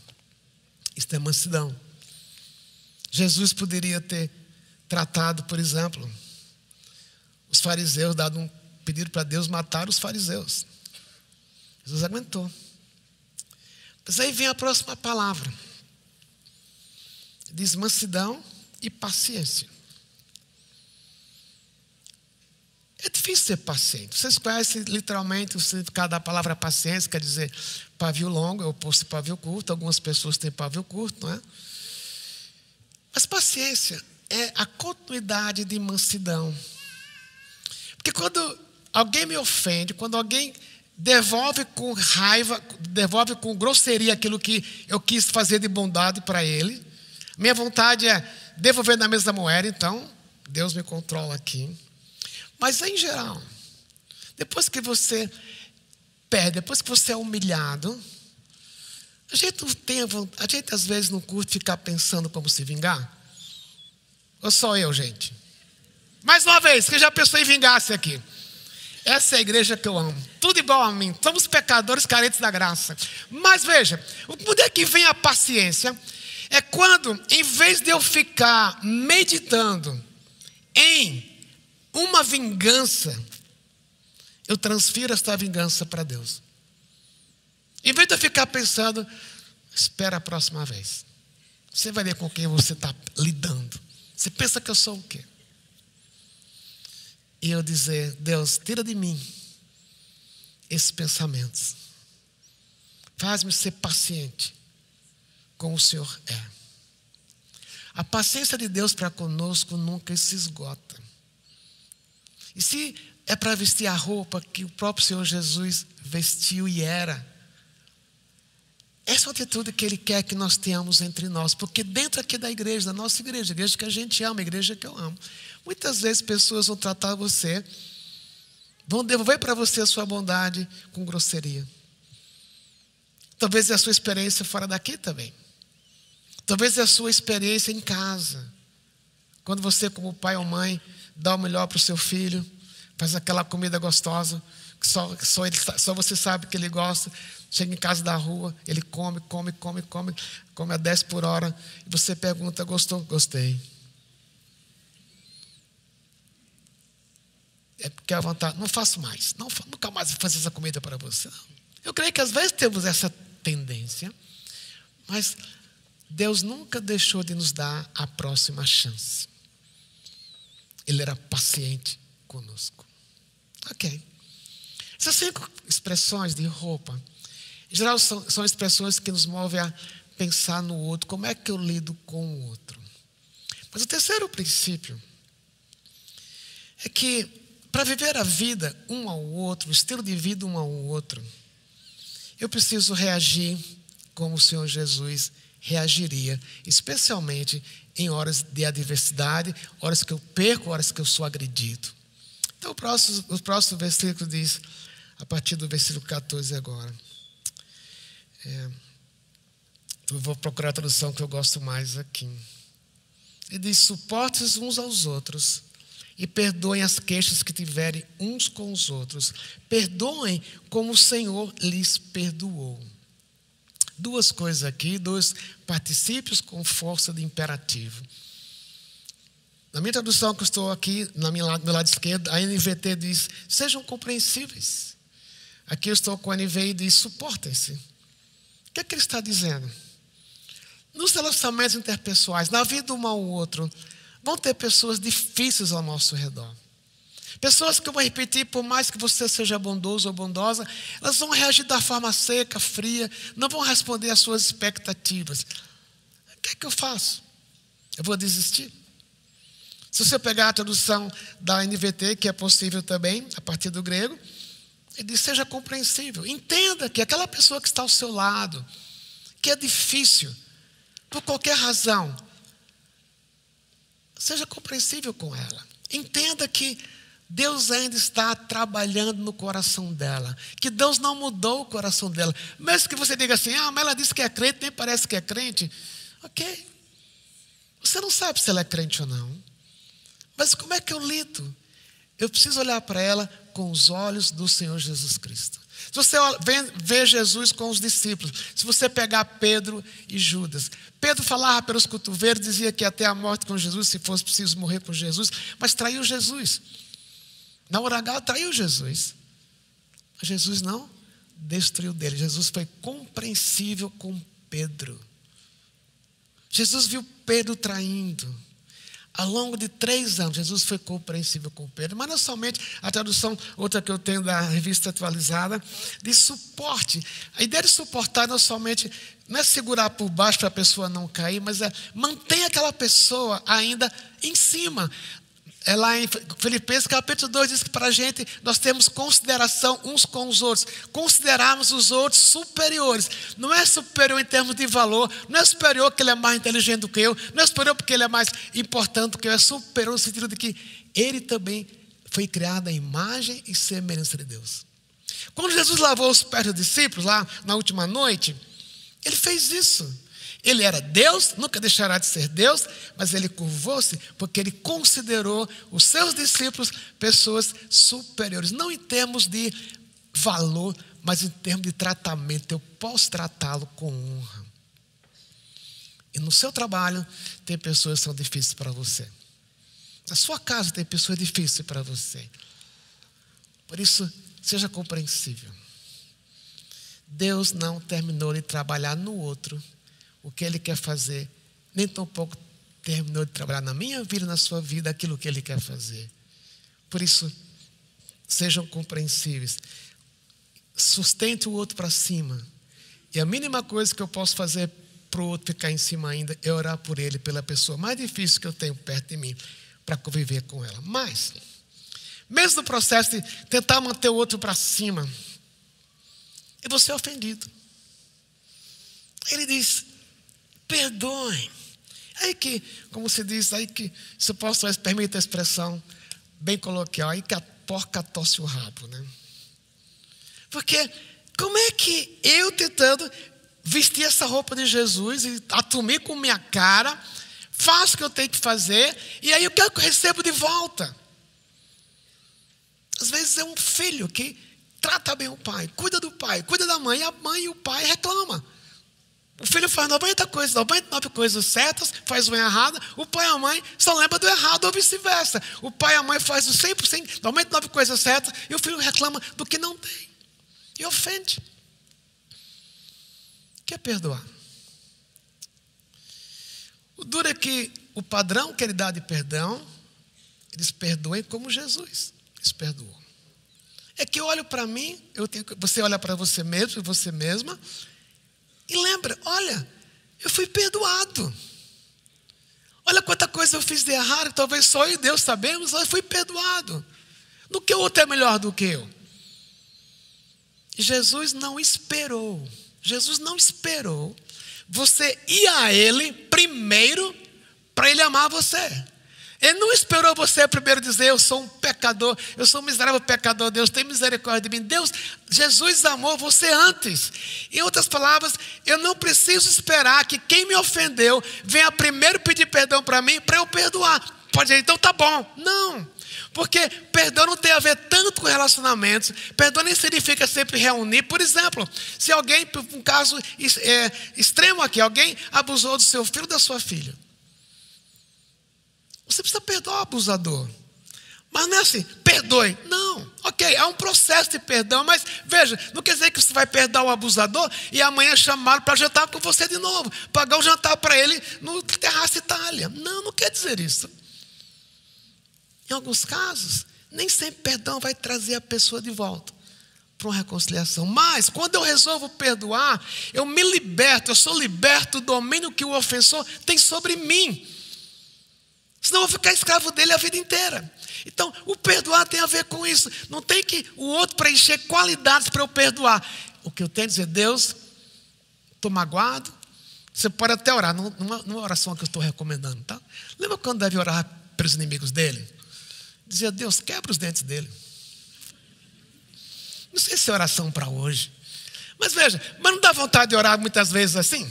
Isso é mansidão. Jesus poderia ter tratado, por exemplo, os fariseus, dado um pedido para Deus matar os fariseus. Jesus aguentou. Mas aí vem a próxima palavra. Diz mansidão e paciência. É difícil ser paciente. Vocês conhecem literalmente o significado da palavra paciência, quer dizer pavio longo, é oposto de pavio curto. Algumas pessoas têm pavio curto, não é? Mas paciência é a continuidade de mansidão. Porque quando alguém me ofende, quando alguém devolve com raiva, devolve com grosseria aquilo que eu quis fazer de bondade para ele. Minha vontade é devolver na mesma moeda, então Deus me controla aqui. Mas em geral, depois que você perde, depois que você é humilhado, a gente tem a, a gente às vezes não curte ficar pensando como se vingar. Ou só eu, gente? Mais uma vez, que já pensou em vingar-se aqui. Essa é a igreja que eu amo. Tudo igual a mim. Somos pecadores carentes da graça. Mas veja, onde é que vem a paciência? É quando, em vez de eu ficar meditando em uma vingança, eu transfiro esta vingança para Deus. Em vez de eu ficar pensando, espera a próxima vez. Você vai ver com quem você está lidando. Você pensa que eu sou o quê? E eu dizer, Deus, tira de mim esses pensamentos. Faz-me ser paciente como o Senhor é. A paciência de Deus para conosco nunca se esgota. E se é para vestir a roupa que o próprio Senhor Jesus vestiu e era, essa atitude que Ele quer que nós tenhamos entre nós, porque dentro aqui da igreja, da nossa igreja, igreja que a gente ama, igreja que eu amo, muitas vezes pessoas vão tratar você, vão devolver para você a sua bondade com grosseria. Talvez é a sua experiência fora daqui também. Talvez é a sua experiência em casa. Quando você, como pai ou mãe, dá o melhor para o seu filho, faz aquela comida gostosa, só, só, ele, só você sabe que ele gosta, Chega em casa da rua, ele come, come, come, come, come a 10 por hora. E você pergunta: gostou? Gostei. É porque a vontade, não faço mais, não, nunca mais vou fazer essa comida para você. Não. Eu creio que às vezes temos essa tendência, mas Deus nunca deixou de nos dar a próxima chance. Ele era paciente conosco. Ok. Essas cinco expressões de roupa em geral, são, são expressões que nos movem a pensar no outro, como é que eu lido com o outro. Mas o terceiro princípio é que, para viver a vida um ao outro, o estilo de vida um ao outro, eu preciso reagir como o Senhor Jesus reagiria, especialmente em horas de adversidade, horas que eu perco, horas que eu sou agredido. Então, o próximo, o próximo versículo diz, a partir do versículo 14 agora. É, eu vou procurar a tradução que eu gosto mais aqui. Ele diz: suportes uns aos outros e perdoem as queixas que tiverem uns com os outros. Perdoem como o Senhor lhes perdoou. Duas coisas aqui, dois particípios com força de imperativo. Na minha tradução que eu estou aqui, na meu lado esquerdo, a NVT diz: sejam compreensíveis. Aqui eu estou com a NVI e diz: suportem-se que, é que ele está dizendo? Nos relacionamentos interpessoais, na vida um ao outro, vão ter pessoas difíceis ao nosso redor. Pessoas que eu vou repetir, por mais que você seja bondoso ou bondosa, elas vão reagir da forma seca, fria, não vão responder às suas expectativas. O que é que eu faço? Eu vou desistir? Se você pegar a tradução da NVT, que é possível também, a partir do grego, ele seja compreensível. Entenda que aquela pessoa que está ao seu lado, que é difícil, por qualquer razão, seja compreensível com ela. Entenda que Deus ainda está trabalhando no coração dela. Que Deus não mudou o coração dela. Mesmo que você diga assim, ah, mas ela disse que é crente, nem parece que é crente. Ok. Você não sabe se ela é crente ou não. Mas como é que eu lido? Eu preciso olhar para ela com os olhos do Senhor Jesus Cristo. Se você vê Jesus com os discípulos, se você pegar Pedro e Judas, Pedro falava pelos cotovelos, dizia que até a morte com Jesus, se fosse preciso morrer com Jesus, mas traiu Jesus. Na hora traiu Jesus. Jesus não destruiu dele. Jesus foi compreensível com Pedro. Jesus viu Pedro traindo. Ao longo de três anos, Jesus foi compreensível com Pedro. Mas não somente a tradução, outra que eu tenho da revista atualizada, de suporte. A ideia de suportar não somente não é segurar por baixo para a pessoa não cair, mas é manter aquela pessoa ainda em cima. É lá em Filipenses capítulo 2 diz que para a gente nós temos consideração uns com os outros, considerarmos os outros superiores. Não é superior em termos de valor, não é superior porque ele é mais inteligente do que eu, não é superior porque ele é mais importante do que eu, é superior no sentido de que ele também foi criado à imagem e semelhança de Deus. Quando Jesus lavou os pés dos discípulos lá na última noite, ele fez isso. Ele era Deus, nunca deixará de ser Deus, mas ele curvou-se porque ele considerou os seus discípulos pessoas superiores, não em termos de valor, mas em termos de tratamento. Eu posso tratá-lo com honra. E no seu trabalho, tem pessoas que são difíceis para você. Na sua casa, tem pessoas difíceis para você. Por isso, seja compreensível. Deus não terminou de trabalhar no outro o que Ele quer fazer, nem tampouco terminou de trabalhar na minha vida, na sua vida, aquilo que Ele quer fazer. Por isso, sejam compreensíveis. Sustente o outro para cima. E a mínima coisa que eu posso fazer para o outro ficar em cima ainda é orar por ele, pela pessoa mais difícil que eu tenho perto de mim, para conviver com ela. Mas, mesmo no processo de tentar manter o outro para cima, eu vou ser ofendido. Ele diz: perdoem. Aí que, como se diz, aí que, se posso, permite a expressão bem coloquial, aí que a porca tosse o rabo, né? Porque como é que eu tentando vestir essa roupa de Jesus e assumir com minha cara, faço o que eu tenho que fazer, e aí o que eu recebo de volta? Às vezes é um filho que trata bem o pai, cuida do pai, cuida da mãe, a mãe e o pai reclamam. O filho faz 90 coisas, 99 coisas certas, faz uma errada. O pai e a mãe só lembram do errado ou vice-versa. O pai e a mãe fazem 100%, 99 coisas certas e o filho reclama do que não tem. E ofende. Quer perdoar? O duro é que o padrão que ele dá de perdão, eles perdoem como Jesus. Eles perdoam. É que eu olho para mim, eu tenho, você olha para você mesmo e você mesma, e lembra, olha, eu fui perdoado. Olha quanta coisa eu fiz de errado, talvez só eu e Deus sabemos, mas eu fui perdoado. No que o outro é melhor do que eu. Jesus não esperou. Jesus não esperou você ir a Ele primeiro para Ele amar você. Ele não esperou você primeiro dizer: Eu sou um pecador, eu sou um miserável pecador, Deus tem misericórdia de mim. Deus, Jesus amou você antes. Em outras palavras, eu não preciso esperar que quem me ofendeu venha primeiro pedir perdão para mim para eu perdoar. Pode dizer, então tá bom. Não. Porque perdão não tem a ver tanto com relacionamentos. Perdão nem significa sempre reunir. Por exemplo, se alguém, um caso é, extremo aqui, alguém abusou do seu filho ou da sua filha. Você precisa perdoar o abusador. Mas não é assim, perdoe. Não, ok, há um processo de perdão, mas veja, não quer dizer que você vai perdoar o abusador e amanhã chamá-lo para jantar com você de novo, pagar o jantar para ele no Terraço Itália. Não, não quer dizer isso. Em alguns casos, nem sempre perdão vai trazer a pessoa de volta para uma reconciliação. Mas, quando eu resolvo perdoar, eu me liberto, eu sou liberto do domínio que o ofensor tem sobre mim. Senão eu vou ficar escravo dele a vida inteira. Então, o perdoar tem a ver com isso. Não tem que o outro preencher qualidades para eu perdoar. O que eu tenho a dizer, Deus, estou magoado. Você pode até orar, numa, numa oração que eu estou recomendando, tá? Lembra quando deve orar pelos inimigos dele? Dizia, Deus, quebra os dentes dele. Não sei se é oração para hoje. Mas veja, mas não dá vontade de orar muitas vezes assim?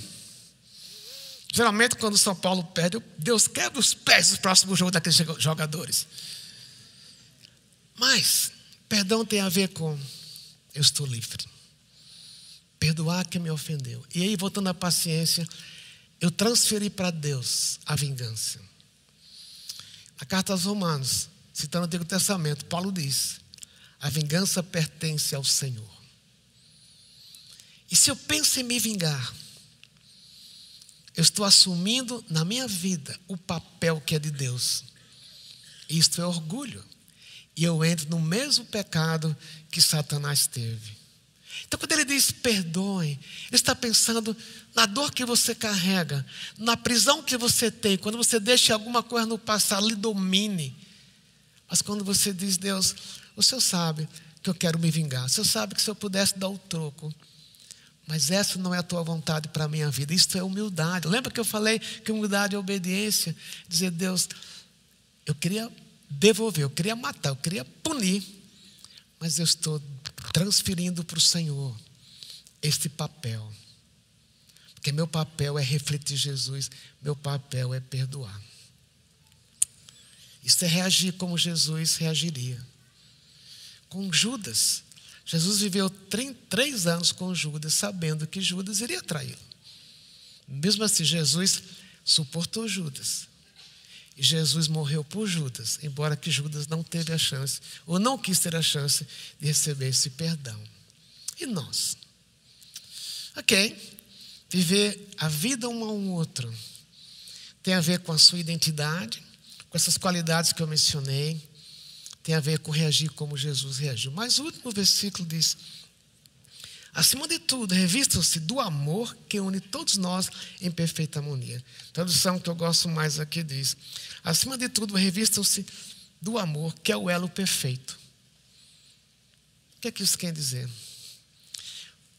Geralmente, quando o São Paulo perde, Deus quebra os pés do próximo jogo daqueles jogadores. Mas, perdão tem a ver com eu estou livre. Perdoar quem me ofendeu. E aí, voltando à paciência, eu transferi para Deus a vingança. Na carta aos Romanos, citando o Antigo Testamento, Paulo diz: a vingança pertence ao Senhor. E se eu penso em me vingar, eu estou assumindo na minha vida o papel que é de Deus. Isto é orgulho. E eu entro no mesmo pecado que Satanás teve. Então, quando ele diz perdoe, ele está pensando na dor que você carrega, na prisão que você tem, quando você deixa alguma coisa no passado lhe domine. Mas quando você diz, Deus, o Senhor sabe que eu quero me vingar, o Senhor sabe que se eu pudesse dar o troco, mas essa não é a tua vontade para a minha vida. Isto é humildade. Lembra que eu falei que humildade é obediência? Dizer, Deus, eu queria devolver, eu queria matar, eu queria punir, mas eu estou transferindo para o Senhor este papel. Porque meu papel é refletir Jesus, meu papel é perdoar. Isso é reagir como Jesus reagiria. Com Judas, Jesus viveu três anos com Judas, sabendo que Judas iria traí-lo. Mesmo assim, Jesus suportou Judas. E Jesus morreu por Judas, embora que Judas não teve a chance, ou não quis ter a chance de receber esse perdão. E nós? Ok, viver a vida um ao outro tem a ver com a sua identidade, com essas qualidades que eu mencionei, tem a ver com reagir como Jesus reagiu. Mas o último versículo diz: Acima de tudo, revistam-se do amor que une todos nós em perfeita harmonia. Tradução que eu gosto mais aqui diz: Acima de tudo, revistam-se do amor, que é o elo perfeito. O que é que isso quer dizer?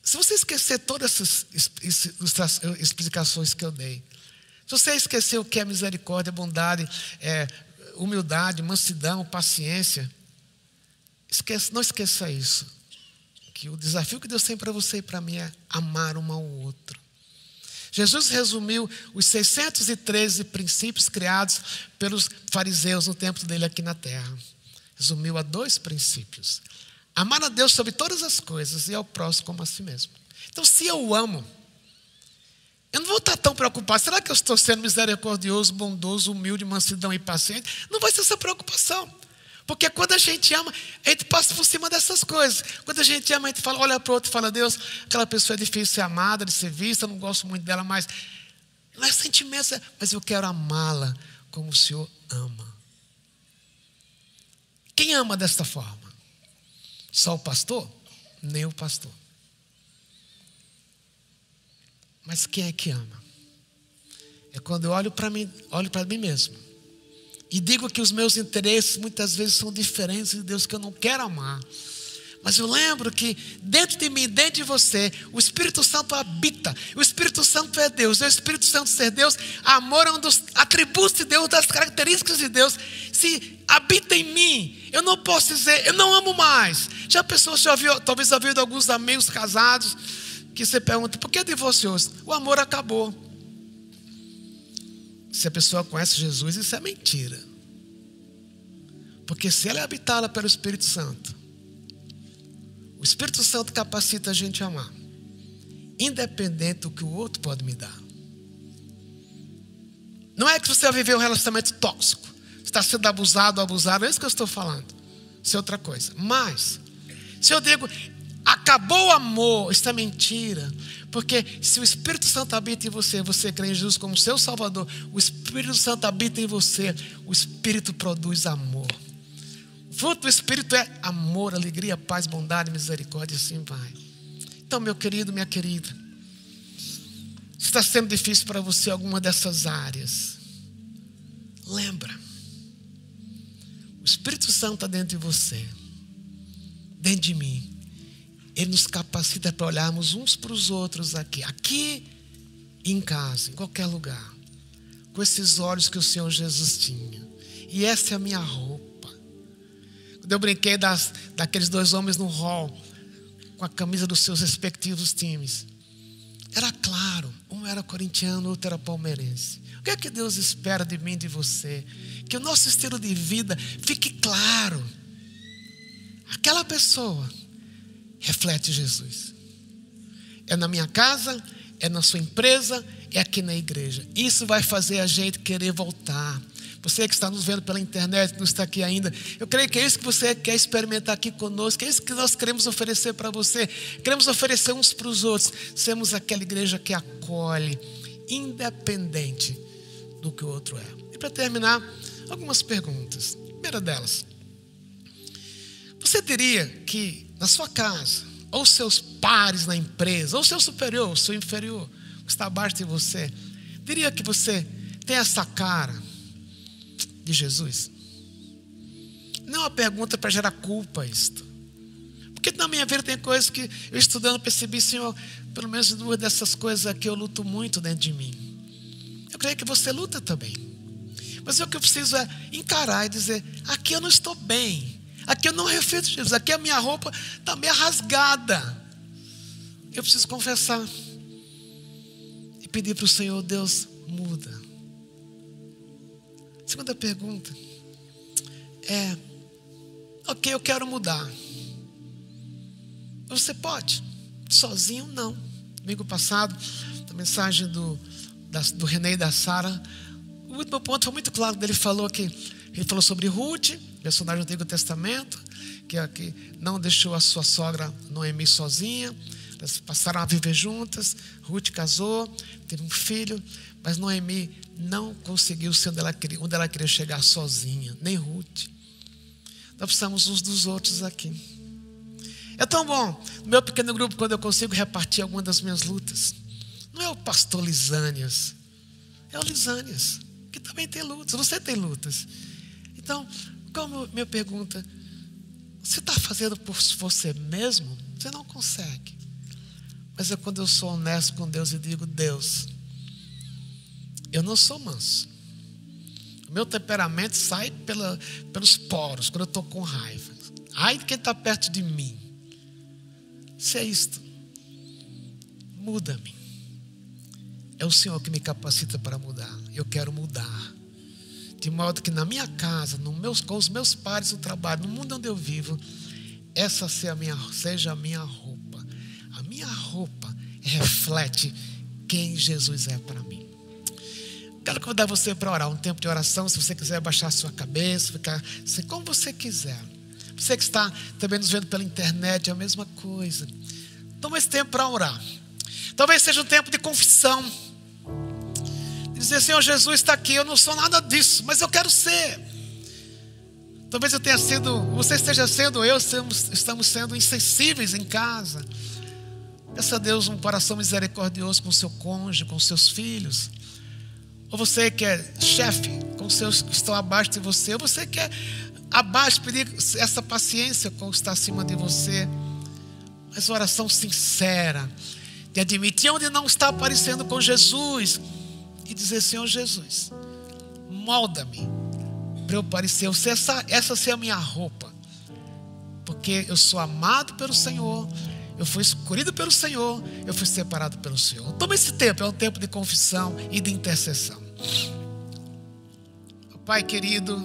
Se você esquecer todas essas explicações que eu dei, se você esquecer o que é misericórdia, bondade, é, humildade, mansidão, paciência. Esqueça, não esqueça isso. Que o desafio que Deus tem para você e para mim é amar um ao outro. Jesus resumiu os 613 princípios criados pelos fariseus no tempo dele aqui na terra. Resumiu a dois princípios: amar a Deus sobre todas as coisas e ao próximo como a si mesmo. Então, se eu amo, eu não vou estar tão preocupado. Será que eu estou sendo misericordioso, bondoso, humilde, mansidão e paciente? Não vai ser essa preocupação. Porque quando a gente ama, a gente passa por cima dessas coisas. Quando a gente ama, a gente fala, olha para o outro e fala, Deus, aquela pessoa é difícil de ser amada, de ser vista, eu não gosto muito dela, mas não é sentimento, é, mas eu quero amá-la como o Senhor ama. Quem ama desta forma? Só o pastor? Nem o pastor. Mas quem é que ama? É quando eu olho para mim, olho para mim mesmo. E digo que os meus interesses muitas vezes são diferentes de Deus que eu não quero amar. Mas eu lembro que dentro de mim, dentro de você, o Espírito Santo habita. O Espírito Santo é Deus. O Espírito Santo ser Deus, amor é um dos atributos de Deus, das características de Deus. Se habita em mim, eu não posso dizer, eu não amo mais. Já pensou, já ouviu, talvez já ouvido alguns amigos casados que você pergunta, por que divorciou-se? O amor acabou. Se a pessoa conhece Jesus, isso é mentira. Porque se ela é habitada pelo Espírito Santo, o Espírito Santo capacita a gente a amar, independente do que o outro pode me dar. Não é que você vai viver um relacionamento tóxico, está sendo abusado, abusado, é isso que eu estou falando. Isso é outra coisa. Mas, se eu digo, Acabou o amor, isso é mentira. Porque se o Espírito Santo habita em você, você crê em Jesus como seu Salvador, o Espírito Santo habita em você, o Espírito produz amor. O fruto do Espírito é amor, alegria, paz, bondade, misericórdia, e assim vai. Então, meu querido, minha querida, se está sendo difícil para você alguma dessas áreas, lembra, o Espírito Santo está dentro de você, dentro de mim. Ele nos capacita para olharmos uns para os outros aqui, aqui em casa, em qualquer lugar, com esses olhos que o Senhor Jesus tinha. E essa é a minha roupa. Quando eu brinquei das, daqueles dois homens no hall, com a camisa dos seus respectivos times, era claro, um era corintiano, outro era palmeirense. O que é que Deus espera de mim de você? Que o nosso estilo de vida fique claro. Aquela pessoa reflete Jesus. É na minha casa, é na sua empresa, é aqui na igreja. Isso vai fazer a gente querer voltar. Você que está nos vendo pela internet, não está aqui ainda, eu creio que é isso que você quer experimentar aqui conosco, é isso que nós queremos oferecer para você. Queremos oferecer uns para os outros. Sermos aquela igreja que acolhe, independente do que o outro é. E para terminar, algumas perguntas. Primeira delas, você diria que na sua casa, ou seus pares na empresa, ou seu superior, ou seu inferior, que está abaixo de você, diria que você tem essa cara de Jesus? Não é uma pergunta para gerar culpa isto. Porque na minha vida tem coisas que eu estudando percebi, Senhor, pelo menos duas dessas coisas aqui eu luto muito dentro de mim. Eu creio que você luta também. Mas o que eu preciso é encarar e dizer: aqui eu não estou bem. Aqui eu não reflito Jesus. Aqui a minha roupa está meio rasgada. Eu preciso confessar. E pedir para o Senhor, Deus, muda. Segunda pergunta. É, ok, eu quero mudar. Você pode. Sozinho, não. Domingo passado, a mensagem do, da, do René e da Sara, o último ponto foi muito claro. Ele falou que ele falou sobre Ruth, personagem do Antigo Testamento, que, é que não deixou a sua sogra Noemi sozinha. Elas passaram a viver juntas. Ruth casou, teve um filho, mas Noemi não conseguiu ser onde ela queria, onde ela queria chegar sozinha, nem Ruth. Nós precisamos uns dos outros aqui. É tão bom, no meu pequeno grupo, quando eu consigo repartir alguma das minhas lutas. Não é o pastor Lisânias, é o Lisânias, que também tem lutas. Você tem lutas. Então, como minha pergunta, você está fazendo por você mesmo? Você não consegue. Mas é quando eu sou honesto com Deus e digo: Deus, eu não sou manso. O meu temperamento sai pela, pelos poros quando eu estou com raiva. Ai de quem está perto de mim. Se é isto, muda-me. É o Senhor que me capacita para mudar. Eu quero mudar. De modo que na minha casa, no meus, com os meus pares no trabalho, no mundo onde eu vivo, essa seja a minha, seja a minha roupa. A minha roupa reflete quem Jesus é para mim. Quero convidar você para orar, um tempo de oração, se você quiser baixar a sua cabeça, ficar assim, como você quiser. Você que está também nos vendo pela internet, é a mesma coisa. Toma esse tempo para orar. Talvez seja um tempo de confissão. Dizer, Senhor Jesus está aqui, eu não sou nada disso, mas eu quero ser. Talvez eu tenha sido, você esteja sendo, eu estamos, estamos sendo insensíveis em casa. Peça a Deus um coração misericordioso com seu cônjuge, com seus filhos. Ou você que é chefe com seus que estão abaixo de você, ou você que é abaixo, pedir essa paciência com o que está acima de você. Mas oração sincera, de admitir onde não está aparecendo com Jesus e dizer: Senhor Jesus, molda-me para eu parecer, essa, essa ser a minha roupa, porque eu sou amado pelo Senhor, eu fui escolhido pelo Senhor, eu fui separado pelo Senhor. Toma esse tempo, é um tempo de confissão e de intercessão. Pai querido,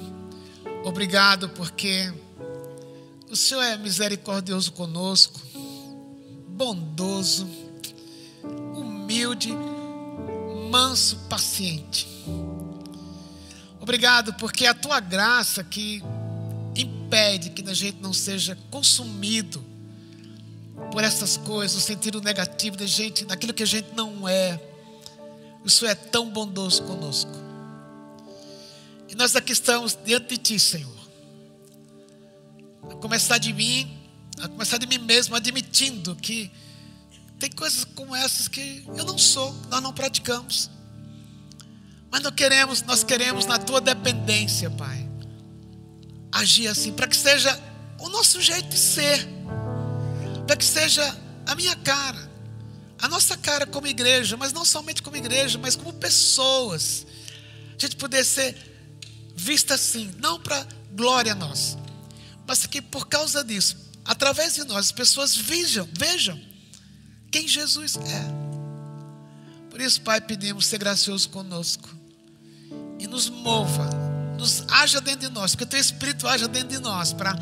obrigado porque o Senhor é misericordioso conosco, bondoso, humilde, manso, paciente. Obrigado porque a tua graça que impede que a gente não seja consumido por essas coisas, no sentido negativo da gente, daquilo que a gente não é. O Senhor é tão bondoso conosco. E nós aqui estamos diante de Ti, Senhor. A começar de mim, a começar de mim mesmo, admitindo que tem coisas como essas que eu não sou, nós não praticamos. Mas nós queremos, nós queremos na tua dependência, Pai, agir assim, para que seja o nosso jeito de ser para que seja a minha cara, a nossa cara como igreja, mas não somente como igreja, mas como pessoas. A gente poder ser vista assim, não para glória nossa, mas que por causa disso, através de nós, as pessoas vejam, vejam quem Jesus é. Por isso, Pai, pedimos ser gracioso conosco e nos mova, nos haja dentro de nós, que o Teu Espírito haja dentro de nós para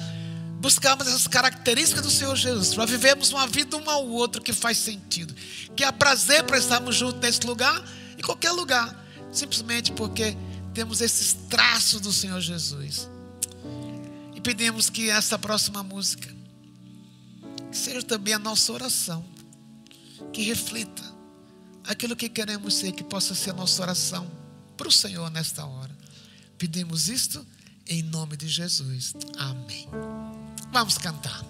buscarmos essas características do Senhor Jesus, para vivermos uma vida um ao outro que faz sentido, que há prazer para estarmos juntos nesse lugar, em qualquer lugar, simplesmente porque temos esses traços do Senhor Jesus. E pedimos que essa próxima música seja também a nossa oração, que reflita aquilo que queremos ser, que possa ser a nossa oração para o Senhor nesta hora. Pedimos isto em nome de Jesus. Amém. Vamos cantar.